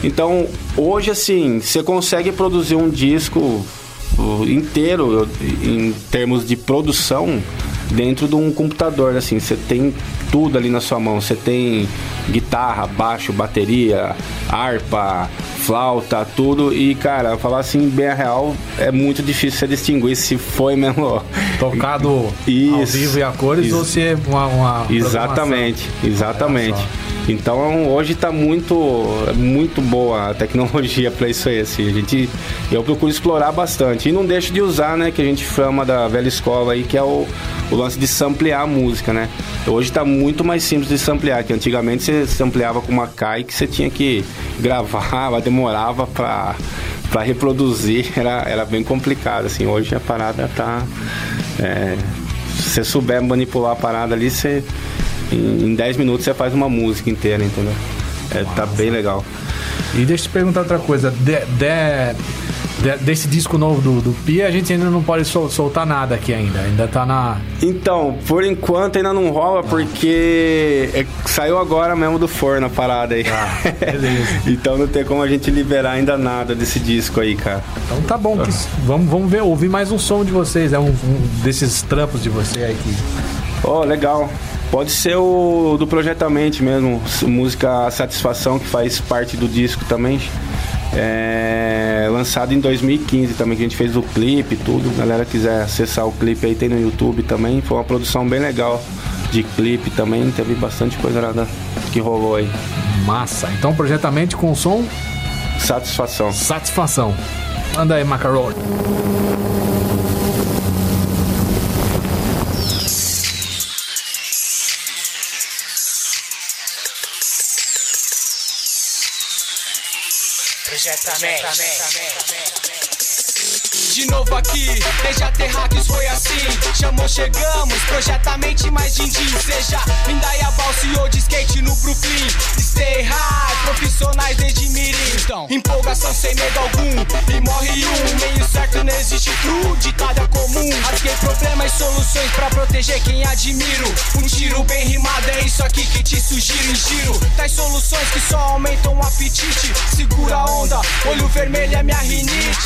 Então hoje assim você consegue produzir um disco uh, inteiro em termos de produção dentro de um computador, assim, você tem tudo ali na sua mão, você tem guitarra, baixo, bateria, harpa, flauta, tudo e cara, falar assim bem a real é muito difícil você distinguir se foi mesmo Tocado ao vivo e a cores ou se é uma, uma Exatamente, exatamente. Então hoje está muito, muito boa a tecnologia para isso aí. Assim. A gente, eu procuro explorar bastante. E não deixo de usar, né? Que a gente chama da velha escola aí, que é o, o lance de samplear a música, né? Hoje está muito mais simples de samplear, que antigamente você sampleava com uma CAI que você tinha que gravar, demorava para para reproduzir, era, era bem complicado, assim. Hoje a parada tá... É, se você souber manipular a parada ali, você em, em 10 minutos você faz uma música inteira, entendeu? É, tá bem legal. E deixa eu te perguntar outra coisa. De- de- desse disco novo do, do Pia, a gente ainda não pode sol- soltar nada aqui ainda. Ainda tá na. Então, por enquanto ainda não rola, porque é- saiu agora mesmo do forno a parada aí. então não tem como a gente liberar ainda nada desse disco aí, cara. Então tá bom. que- vamos, vamos ver, ouvir mais um som de vocês. É um, um desses trampos de você aí que. Ó, legal. Pode ser o do Projetamente mesmo, música Satisfação, que faz parte do disco também. É, lançado em 2015 também, que a gente fez o clipe e tudo. A galera quiser acessar o clipe aí, tem no YouTube também. Foi uma produção bem legal de clipe também. Teve bastante coisa lá da- que rolou aí. Massa. Então, projetamente com som. Satisfação. Satisfação. Manda aí, Macaroni. De novo aqui, desde a Terráqueos foi assim. Chamou, chegamos, projetamente mais din-din. Seja Indaiabal, CEO de skate no Brooklyn. Stay high, profissionais desde Mirim. Então, empolgação sem medo algum. E morre um, meio certo não existe true. Ditado é comum. E soluções pra proteger quem admiro. Um tiro bem rimado, é isso aqui que te sugiro em giro. Tais soluções que só aumentam o apetite. Segura a onda, olho vermelho é minha rinite.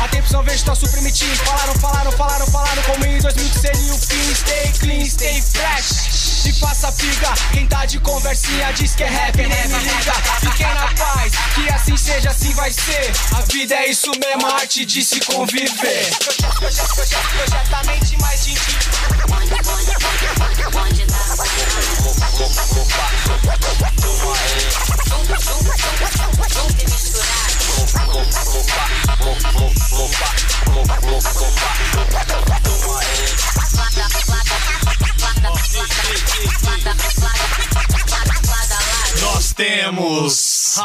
Atenção, vejo tá suprimitinho. Falaram, falaram, falaram, falaram como em 2000 que seria o fim. Stay clean, stay fresh. E faça figa, quem tá de conversinha diz que é rap, nem me liga. Fiquem na paz, que assim seja, assim vai ser. A vida é isso mesmo, a arte de se conviver. Projetamente mais de Nós temos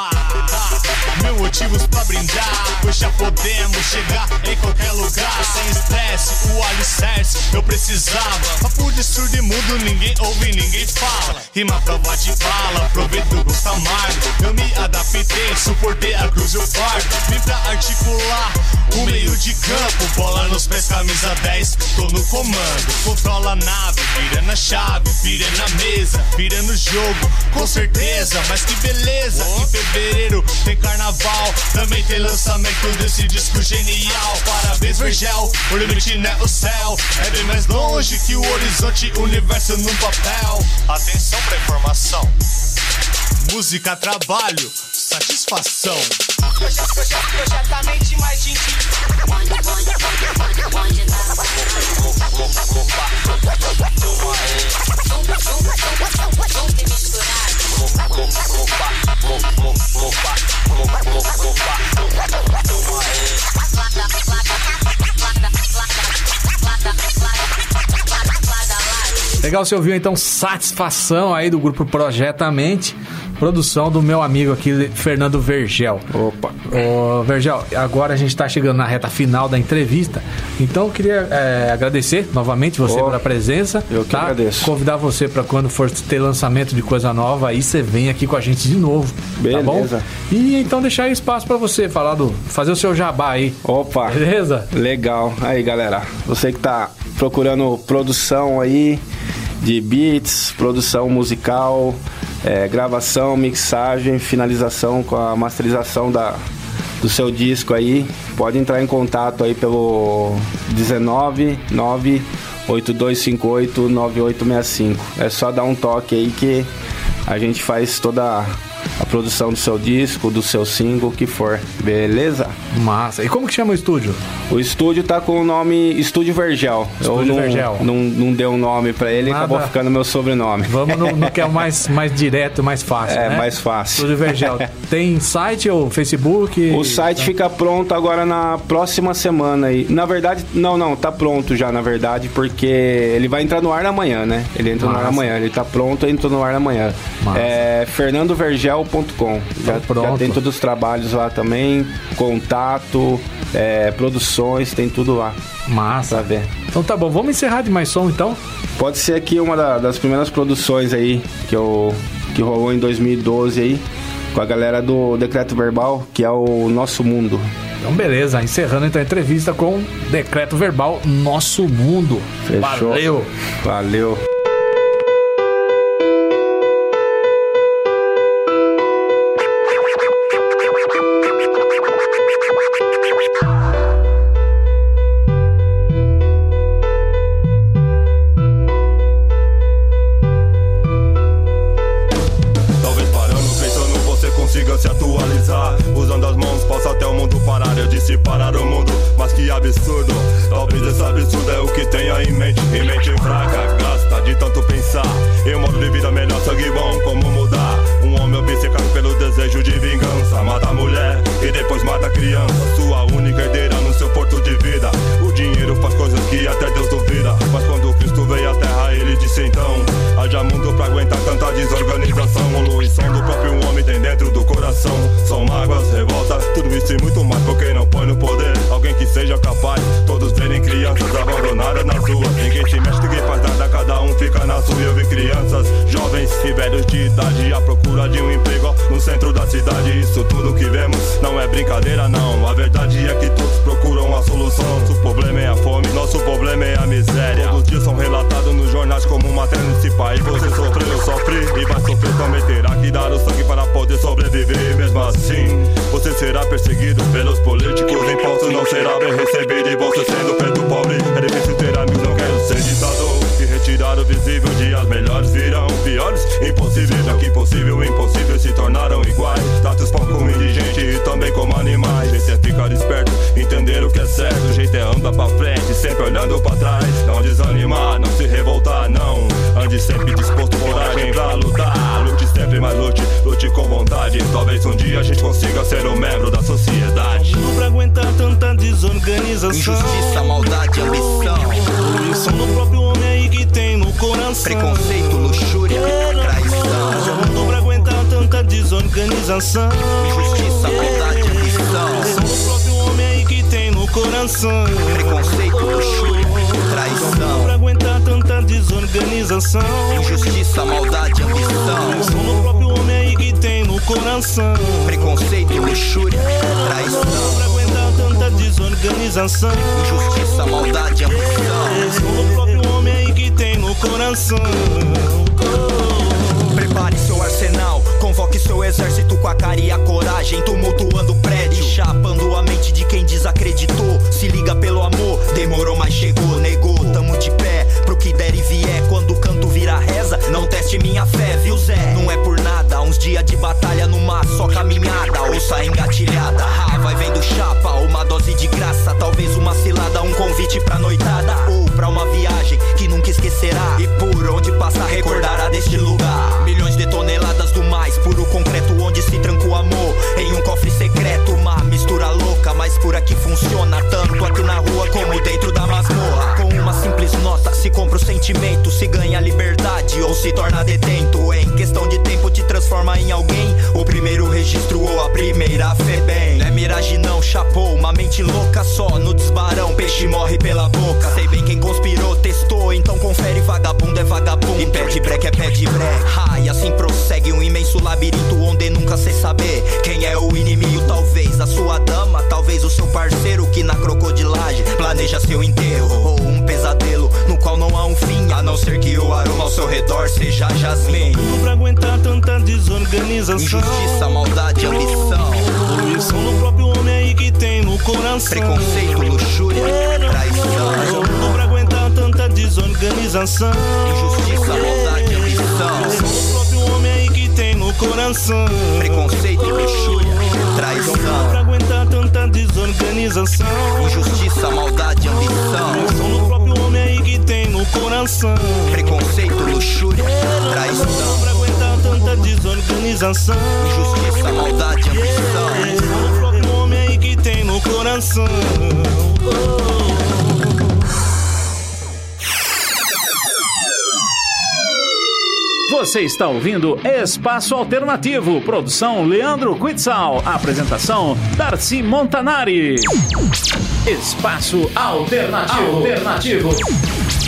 mil motivos pra brindar, pois já podemos chegar em qualquer lugar sem estresse. O alicerce eu precisava. Papo de surdo e mudo, ninguém ouve, ninguém fala. Rima prova de bala, proveito do gosto amargo. Eu me adaptei, suportei a cruz e o fardo. Vim pra articular o meio de campo, bola nos pés, camisa 10. Tô no comando, controla a nave, vira na chave, vira na mesa, vira no jogo, com certeza. Mas que beleza, em fevereiro tem carnaval, também tem lançamento desse disco genial. Parabéns, Vergel, o limite não é o céu, é bem mais longe que o horizonte, universo num papel. Atenção pra informação. Música, trabalho, satisfação. Projetamente mais din Legal, você ouviu então Satisfação aí do grupo Projetamente, produção do meu amigo aqui, Fernando Vergel. Opa. Ô, Vergel, agora a gente tá chegando na reta final da entrevista, então eu queria é, agradecer novamente você Ô, pela presença. eu que tá? agradeço. Convidar você para quando for ter lançamento de coisa nova, aí você vem aqui com a gente de novo. Tá? Beleza. E então deixar espaço para você falar do. fazer o seu jabá aí. Opa. Beleza? Legal. Aí, galera. Você que tá procurando produção aí de beats, produção musical, é, gravação, mixagem, finalização com a masterização da, do seu disco aí, pode entrar em contato aí pelo 19 9 8258 9865. É só dar um toque aí que a gente faz toda a produção do seu disco, do seu single, o que for. Beleza? Massa. E como que chama o estúdio? O estúdio tá com o nome Estúdio Vergel. Estúdio Eu não, Vergel. Não, não dei um nome pra ele e Nada. acabou ficando meu sobrenome. Vamos no, no que é o mais, mais direto, mais fácil. É, né? mais fácil. Estúdio Vergel. Tem site ou Facebook? O site fica pronto agora na próxima semana aí. Na verdade, não, não, tá pronto já, na verdade, porque ele vai entrar no ar amanhã, né? Ele entra no ar Massa. amanhã, ele tá pronto, entra no ar amanhã. Massa. É fernandovergel.com. Já, já tem todos os trabalhos lá também, contato, é, produções, tem tudo lá. Massa. Pra ver. Então tá bom, vamos encerrar de mais som então? Pode ser aqui uma da- das primeiras produções aí que, eu, que rolou em 2012 aí, com a galera do Decreto Verbal, que é o Nosso Mundo. Então beleza, encerrando então a entrevista com Decreto Verbal Nosso Mundo. Fechou. Valeu! Valeu. Primeira fé bem. Não é miragem não, chapou, uma mente louca só no desbarão. Peixe morre pela boca. Sei bem quem conspirou, testou, então confere vagabundo é vagabundo. E pé de breque é pé de e assim prossegue um imenso labirinto onde nunca sei saber quem é o inimigo. Talvez a sua dama, talvez o seu parceiro que na crocodilagem planeja seu enterro. Ou um pesadelo no qual não há um fim, a não ser que o aroma ao seu redor seja jasmim. Tudo pra aguentar tanta desorganização. Injustiça, maldade, ambição. Poluição no próprio homem aí que tem no coração. Preconceito, luxúria, traição. Tudo pra aguentar tanta desorganização. Injustiça, maldade, ambição. No próprio homem aí que tem no coração. Preconceito, luxúria, traição. Tudo pra aguentar tanta desorganização. Injustiça, maldade, ambição. No próprio homem aí que tem no coração. Preconceito, luxúria, traição. Tudo pra aguentar tanta desorganização. Injustiça, maldade, ambição. No próprio homem aí que tem no coração. Você está ouvindo Espaço Alternativo, produção Leandro Quitzal, apresentação Darcy Montanari. Espaço Alternativo. Alternativo.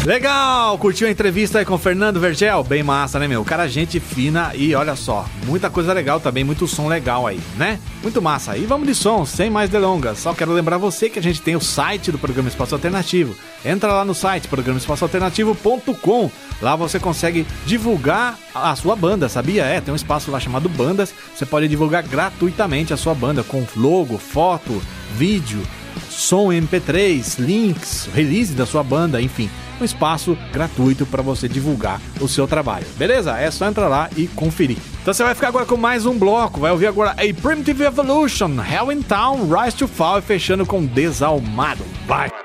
Legal! Curtiu a entrevista aí com o Fernando Vergel? Bem massa, né, meu? Cara, gente fina e olha só, muita coisa legal também, muito som legal aí, né? Muito massa. E vamos de som, sem mais delongas. Só quero lembrar você que a gente tem o site do programa Espaço Alternativo. Entra lá no site programaespaçoalternativo.com. Lá você consegue divulgar a sua banda, sabia? É, tem um espaço lá chamado Bandas. Você pode divulgar gratuitamente a sua banda com logo, foto, vídeo, som MP3, links, release da sua banda, enfim um espaço gratuito para você divulgar o seu trabalho. Beleza? É só entrar lá e conferir. Então você vai ficar agora com mais um bloco. Vai ouvir agora a Primitive Evolution, Hell in Town, Rise to Fall e fechando com Desalmado. Vai!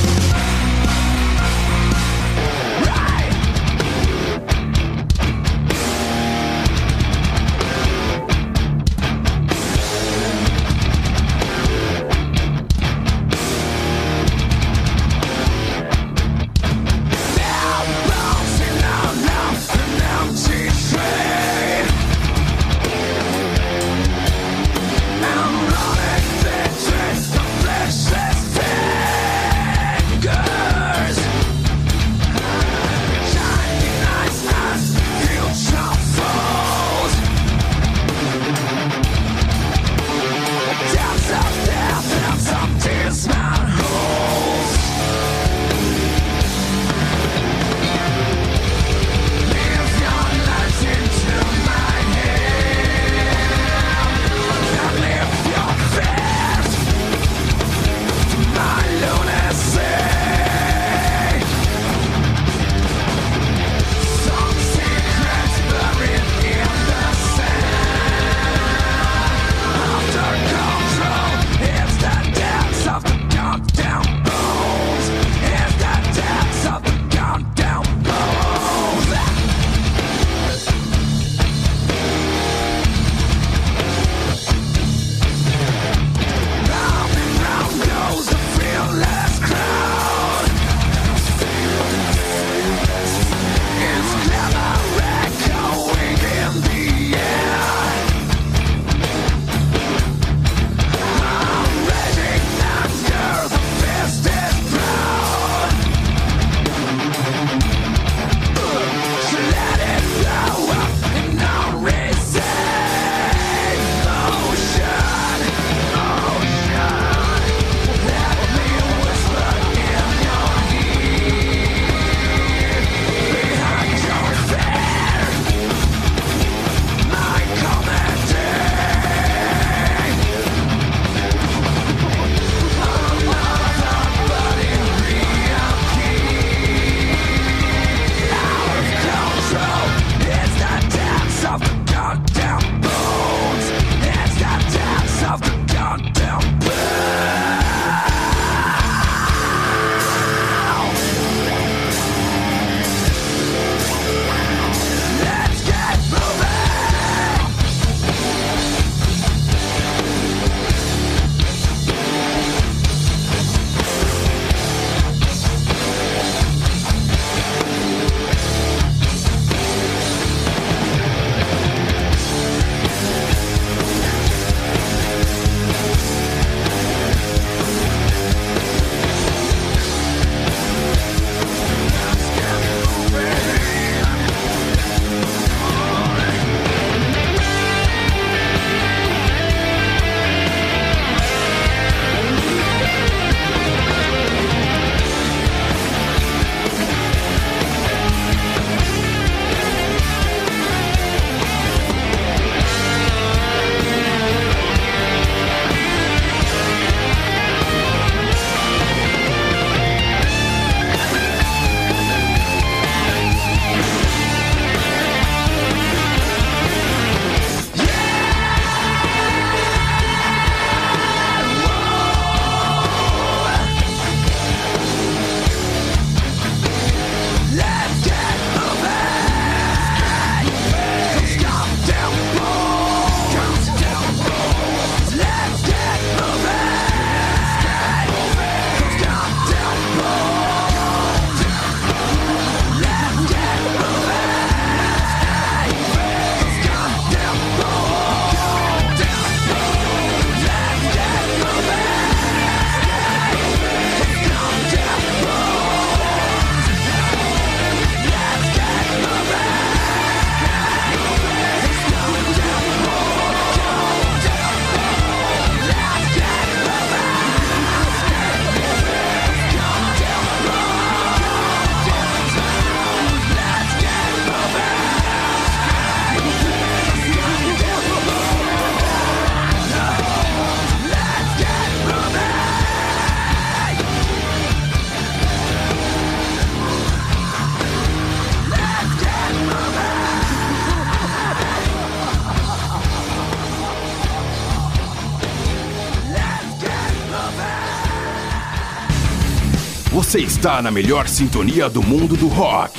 Você está na melhor sintonia do mundo do rock.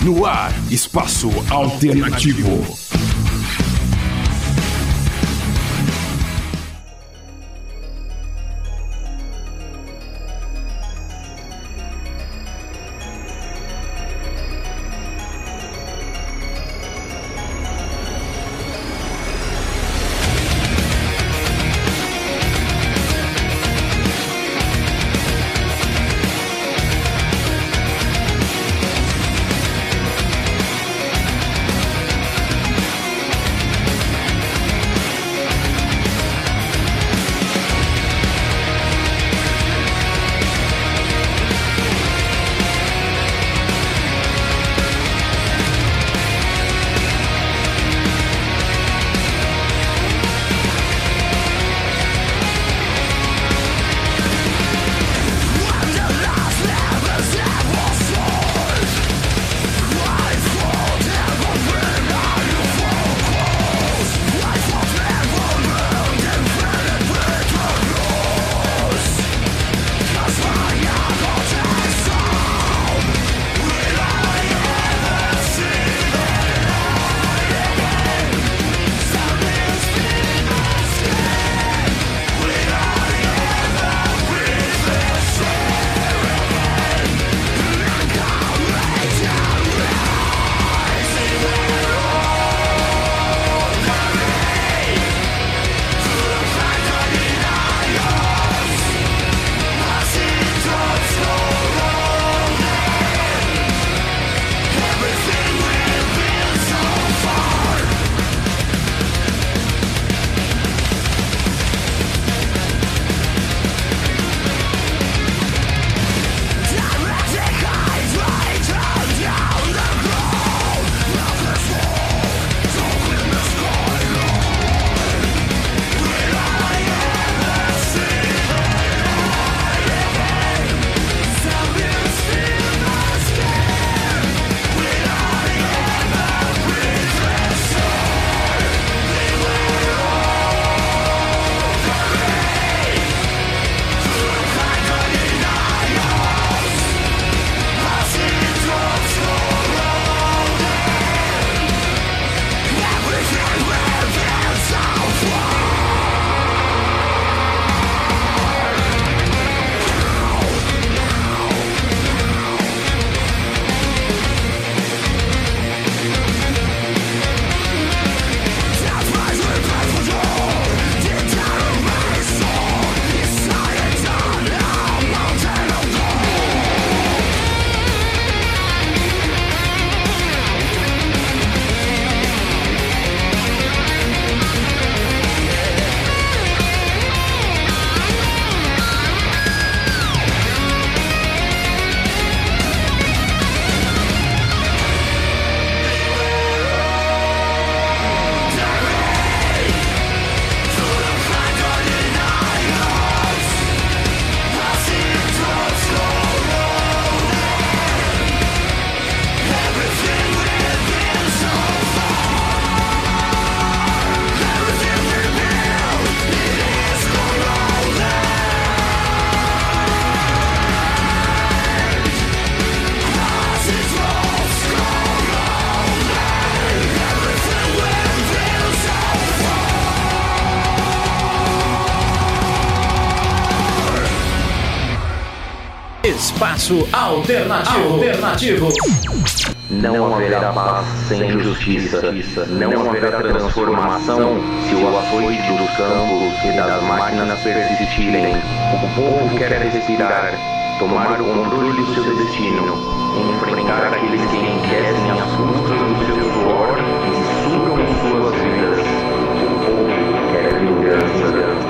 No ar, Espaço Alternativo. Espaço Alternativo. Alternativo. Não haverá paz sem justiça. Não haverá transformação se o açoite dos campos e das máquinas persistirem. O povo quer respirar, tomar o controle do seu destino, enfrentar aqueles que enriquecem as custas do seu suor e sugam suas vidas. O povo quer vingança.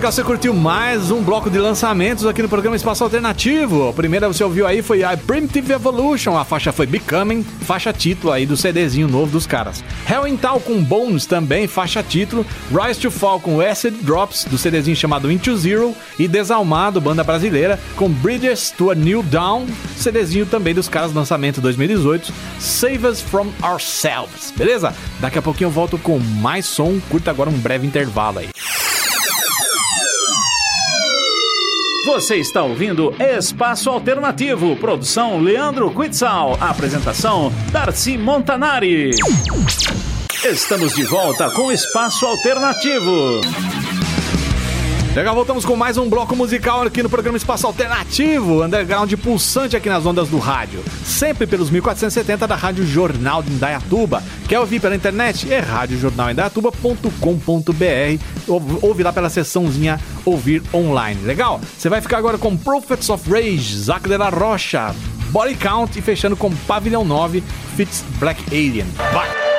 Legal, você curtiu mais um bloco de lançamentos aqui no programa Espaço Alternativo. A primeira você ouviu aí foi a Primitive Evolution, a faixa foi Becoming, faixa título aí do CDzinho novo dos caras. Hell in Tal com Bones também, faixa título. Rise to Fall com Acid Drops, do CDzinho chamado Into Zero. E Desalmado, banda brasileira, com Bridges to a New Dawn, CDzinho também dos caras, lançamento 2018. Save Us From Ourselves, beleza? Daqui a pouquinho eu volto com mais som, curta agora um breve intervalo aí. Você está ouvindo Espaço Alternativo, produção Leandro Quitzal, apresentação Darcy Montanari. Estamos de volta com Espaço Alternativo. Legal, voltamos com mais um bloco musical aqui no programa Espaço Alternativo, underground pulsante aqui nas ondas do rádio. Sempre pelos 1470 da Rádio Jornal de Indaiatuba. Quer ouvir pela internet? É radiojornalindaiatuba.com.br. Ouve lá pela seçãozinha Ouvir Online. Legal? Você vai ficar agora com Prophets of Rage, Zac de la Rocha, Body Count e fechando com Pavilhão 9, Fits Black Alien. Vai!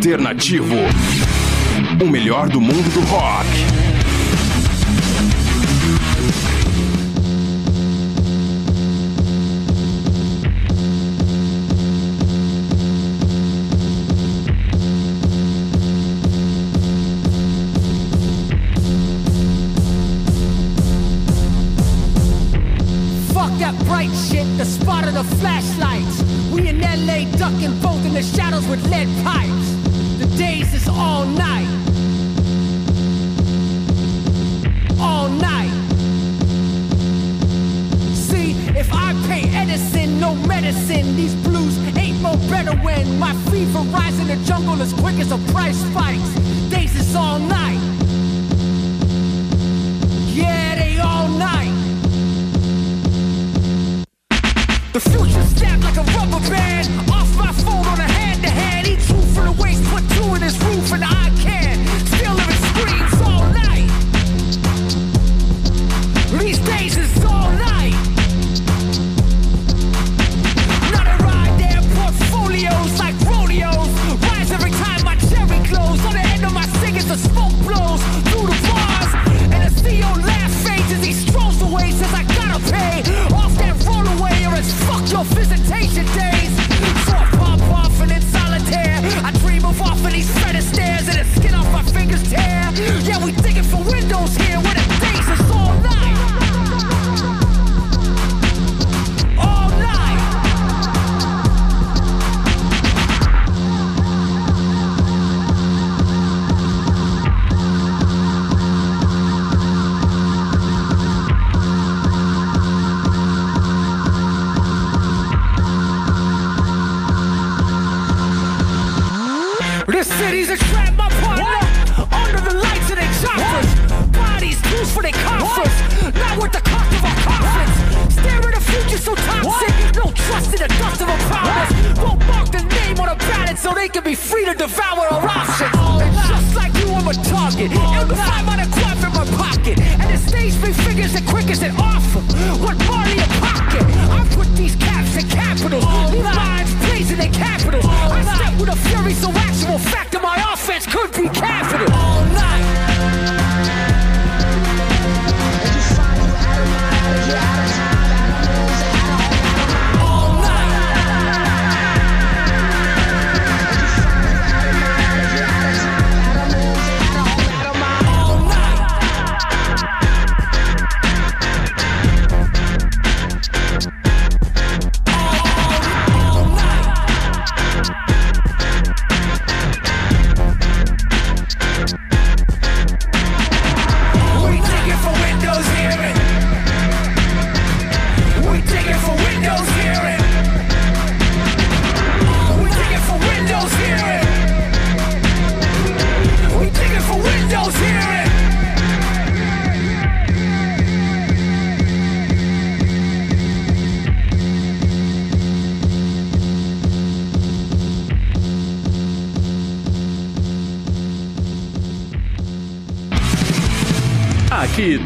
alternativo. O melhor do mundo do rock. Bright shit, the spot of the flashlights. We in LA ducking both in the shadows with lead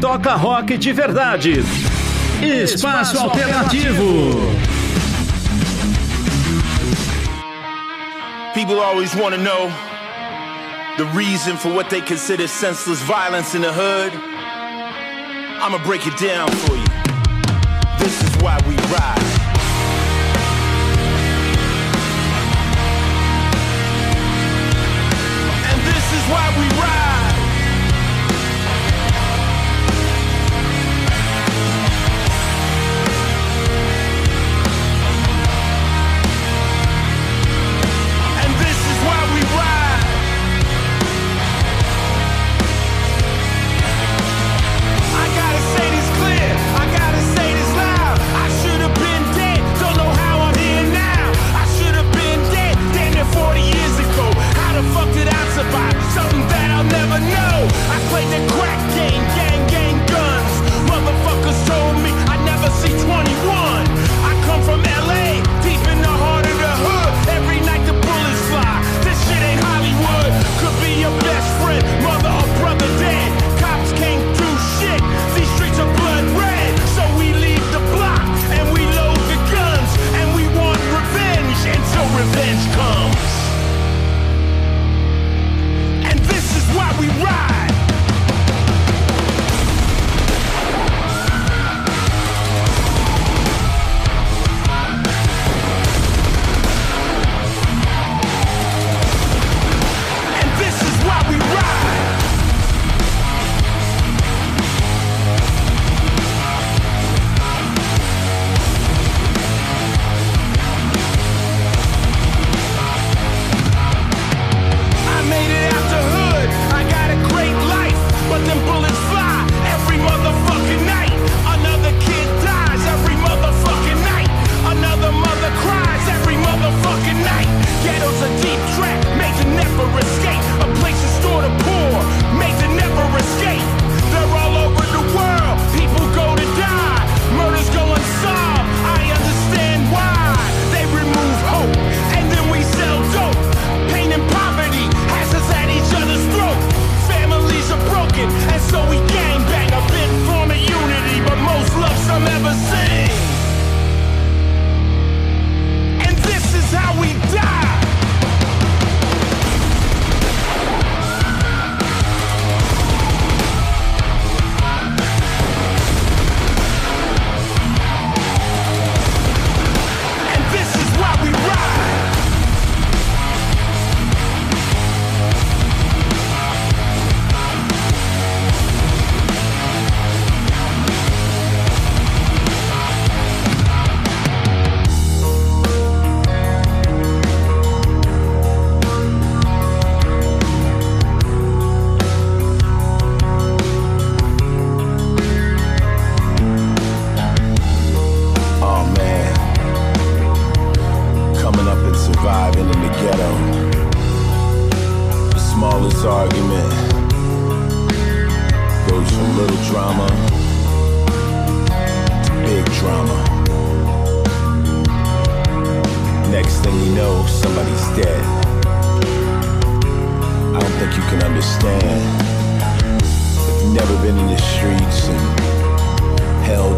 toca rock de verdade. Espaço, alternativo. People always want to know the reason for what they consider senseless violence in the hood. I'm break it down for you.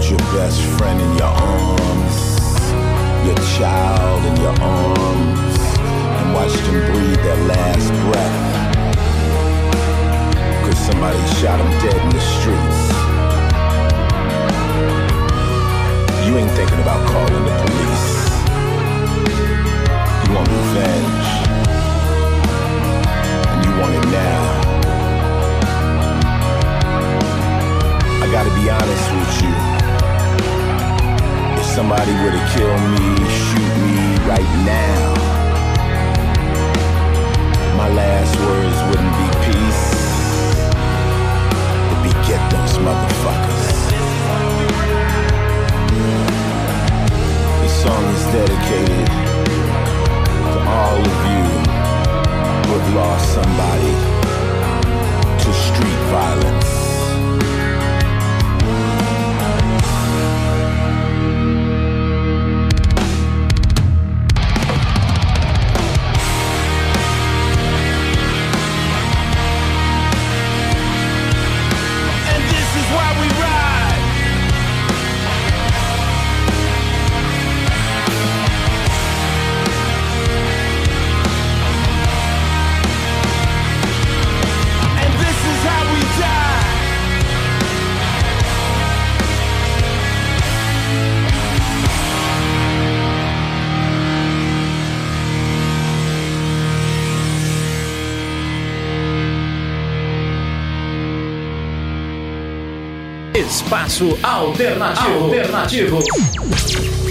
Your best friend in your arms, your child in your arms, and watch them breathe their last breath. Cause somebody shot them dead in the streets. You ain't thinking about calling the police. You want revenge. And you want it now. I gotta be honest with you somebody were to kill me, shoot me right now, my last words wouldn't be peace. It'd be get those motherfuckers. This song is dedicated to all of you who have lost somebody to street violence. Alternativo. Alternativo.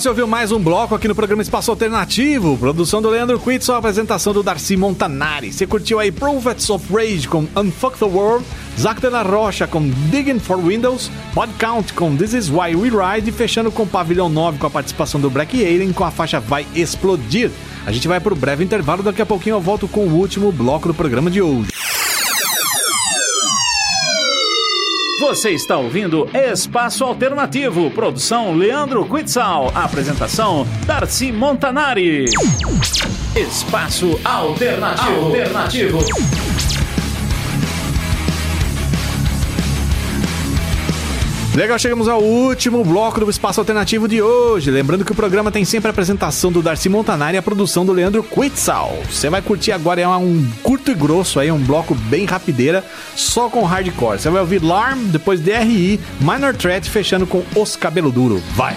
Você ouviu mais um bloco aqui no programa Espaço Alternativo. Produção do Leandro Quitz, a apresentação do Darcy Montanari. Você curtiu aí Prophets of Rage com Unfuck the World, Zac de la Rocha com Digging for Windows, Pod Count com This Is Why We Ride fechando com Pavilhão 9 com a participação do Black Alien com a faixa Vai Explodir. A gente vai para o breve intervalo, daqui a pouquinho eu volto com o último bloco do programa de hoje. Você está ouvindo Espaço Alternativo, produção Leandro Quitzal, apresentação Darcy Montanari. Espaço Alternativo. Alternativo. Legal, chegamos ao último bloco do Espaço Alternativo de hoje. Lembrando que o programa tem sempre a apresentação do Darcy Montanari e a produção do Leandro Quitzal. Você vai curtir agora é um curto e grosso aí, um bloco bem rapideira, só com hardcore. Você vai ouvir Larm, depois DRI, Minor Threat, fechando com Os Cabelo Duro. Vai!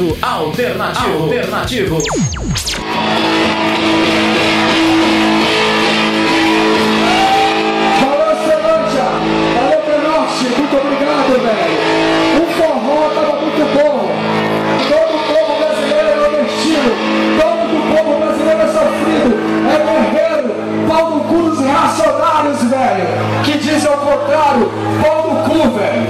Espaço Alternativo. Alternativo. Valeu, Celândia! Valeu, Penorte! Muito obrigado, velho! O forró tava muito bom! Todo o povo brasileiro é nordestino! Todo o povo brasileiro é sofrido! É guerreiro! Pau no cu dos reacionários, velho! Que dizem ao contrário! Pau no cu, velho!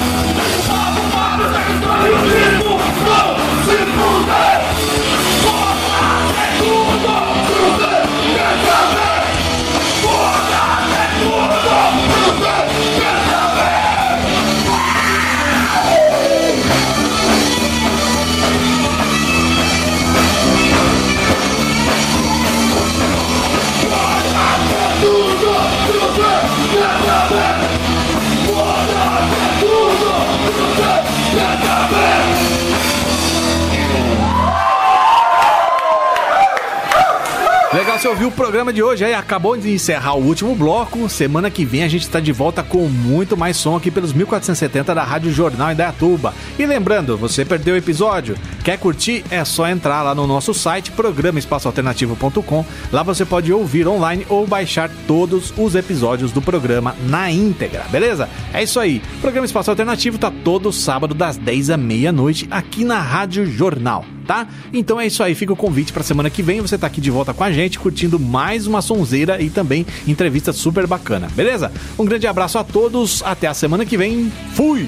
da você ouviu o programa de hoje aí, acabou de encerrar o último bloco. Semana que vem a gente está de volta com muito mais som aqui pelos 1470 da Rádio Jornal em Dayatuba. E lembrando, você perdeu o episódio? Quer curtir? É só entrar lá no nosso site, programaespaçoalternativo.com. Lá você pode ouvir online ou baixar todos os episódios do programa na íntegra, beleza? É isso aí. O programa Espaço Alternativo tá todo sábado das 10 à meia-noite aqui na Rádio Jornal tá? Então é isso aí, fica o convite pra semana que vem, você tá aqui de volta com a gente, curtindo mais uma sonzeira e também entrevista super bacana, beleza? Um grande abraço a todos, até a semana que vem, fui!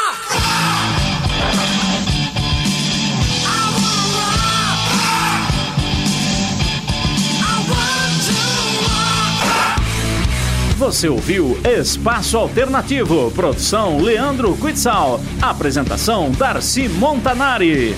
Você ouviu Espaço Alternativo, produção Leandro Quitzal, apresentação Darcy Montanari.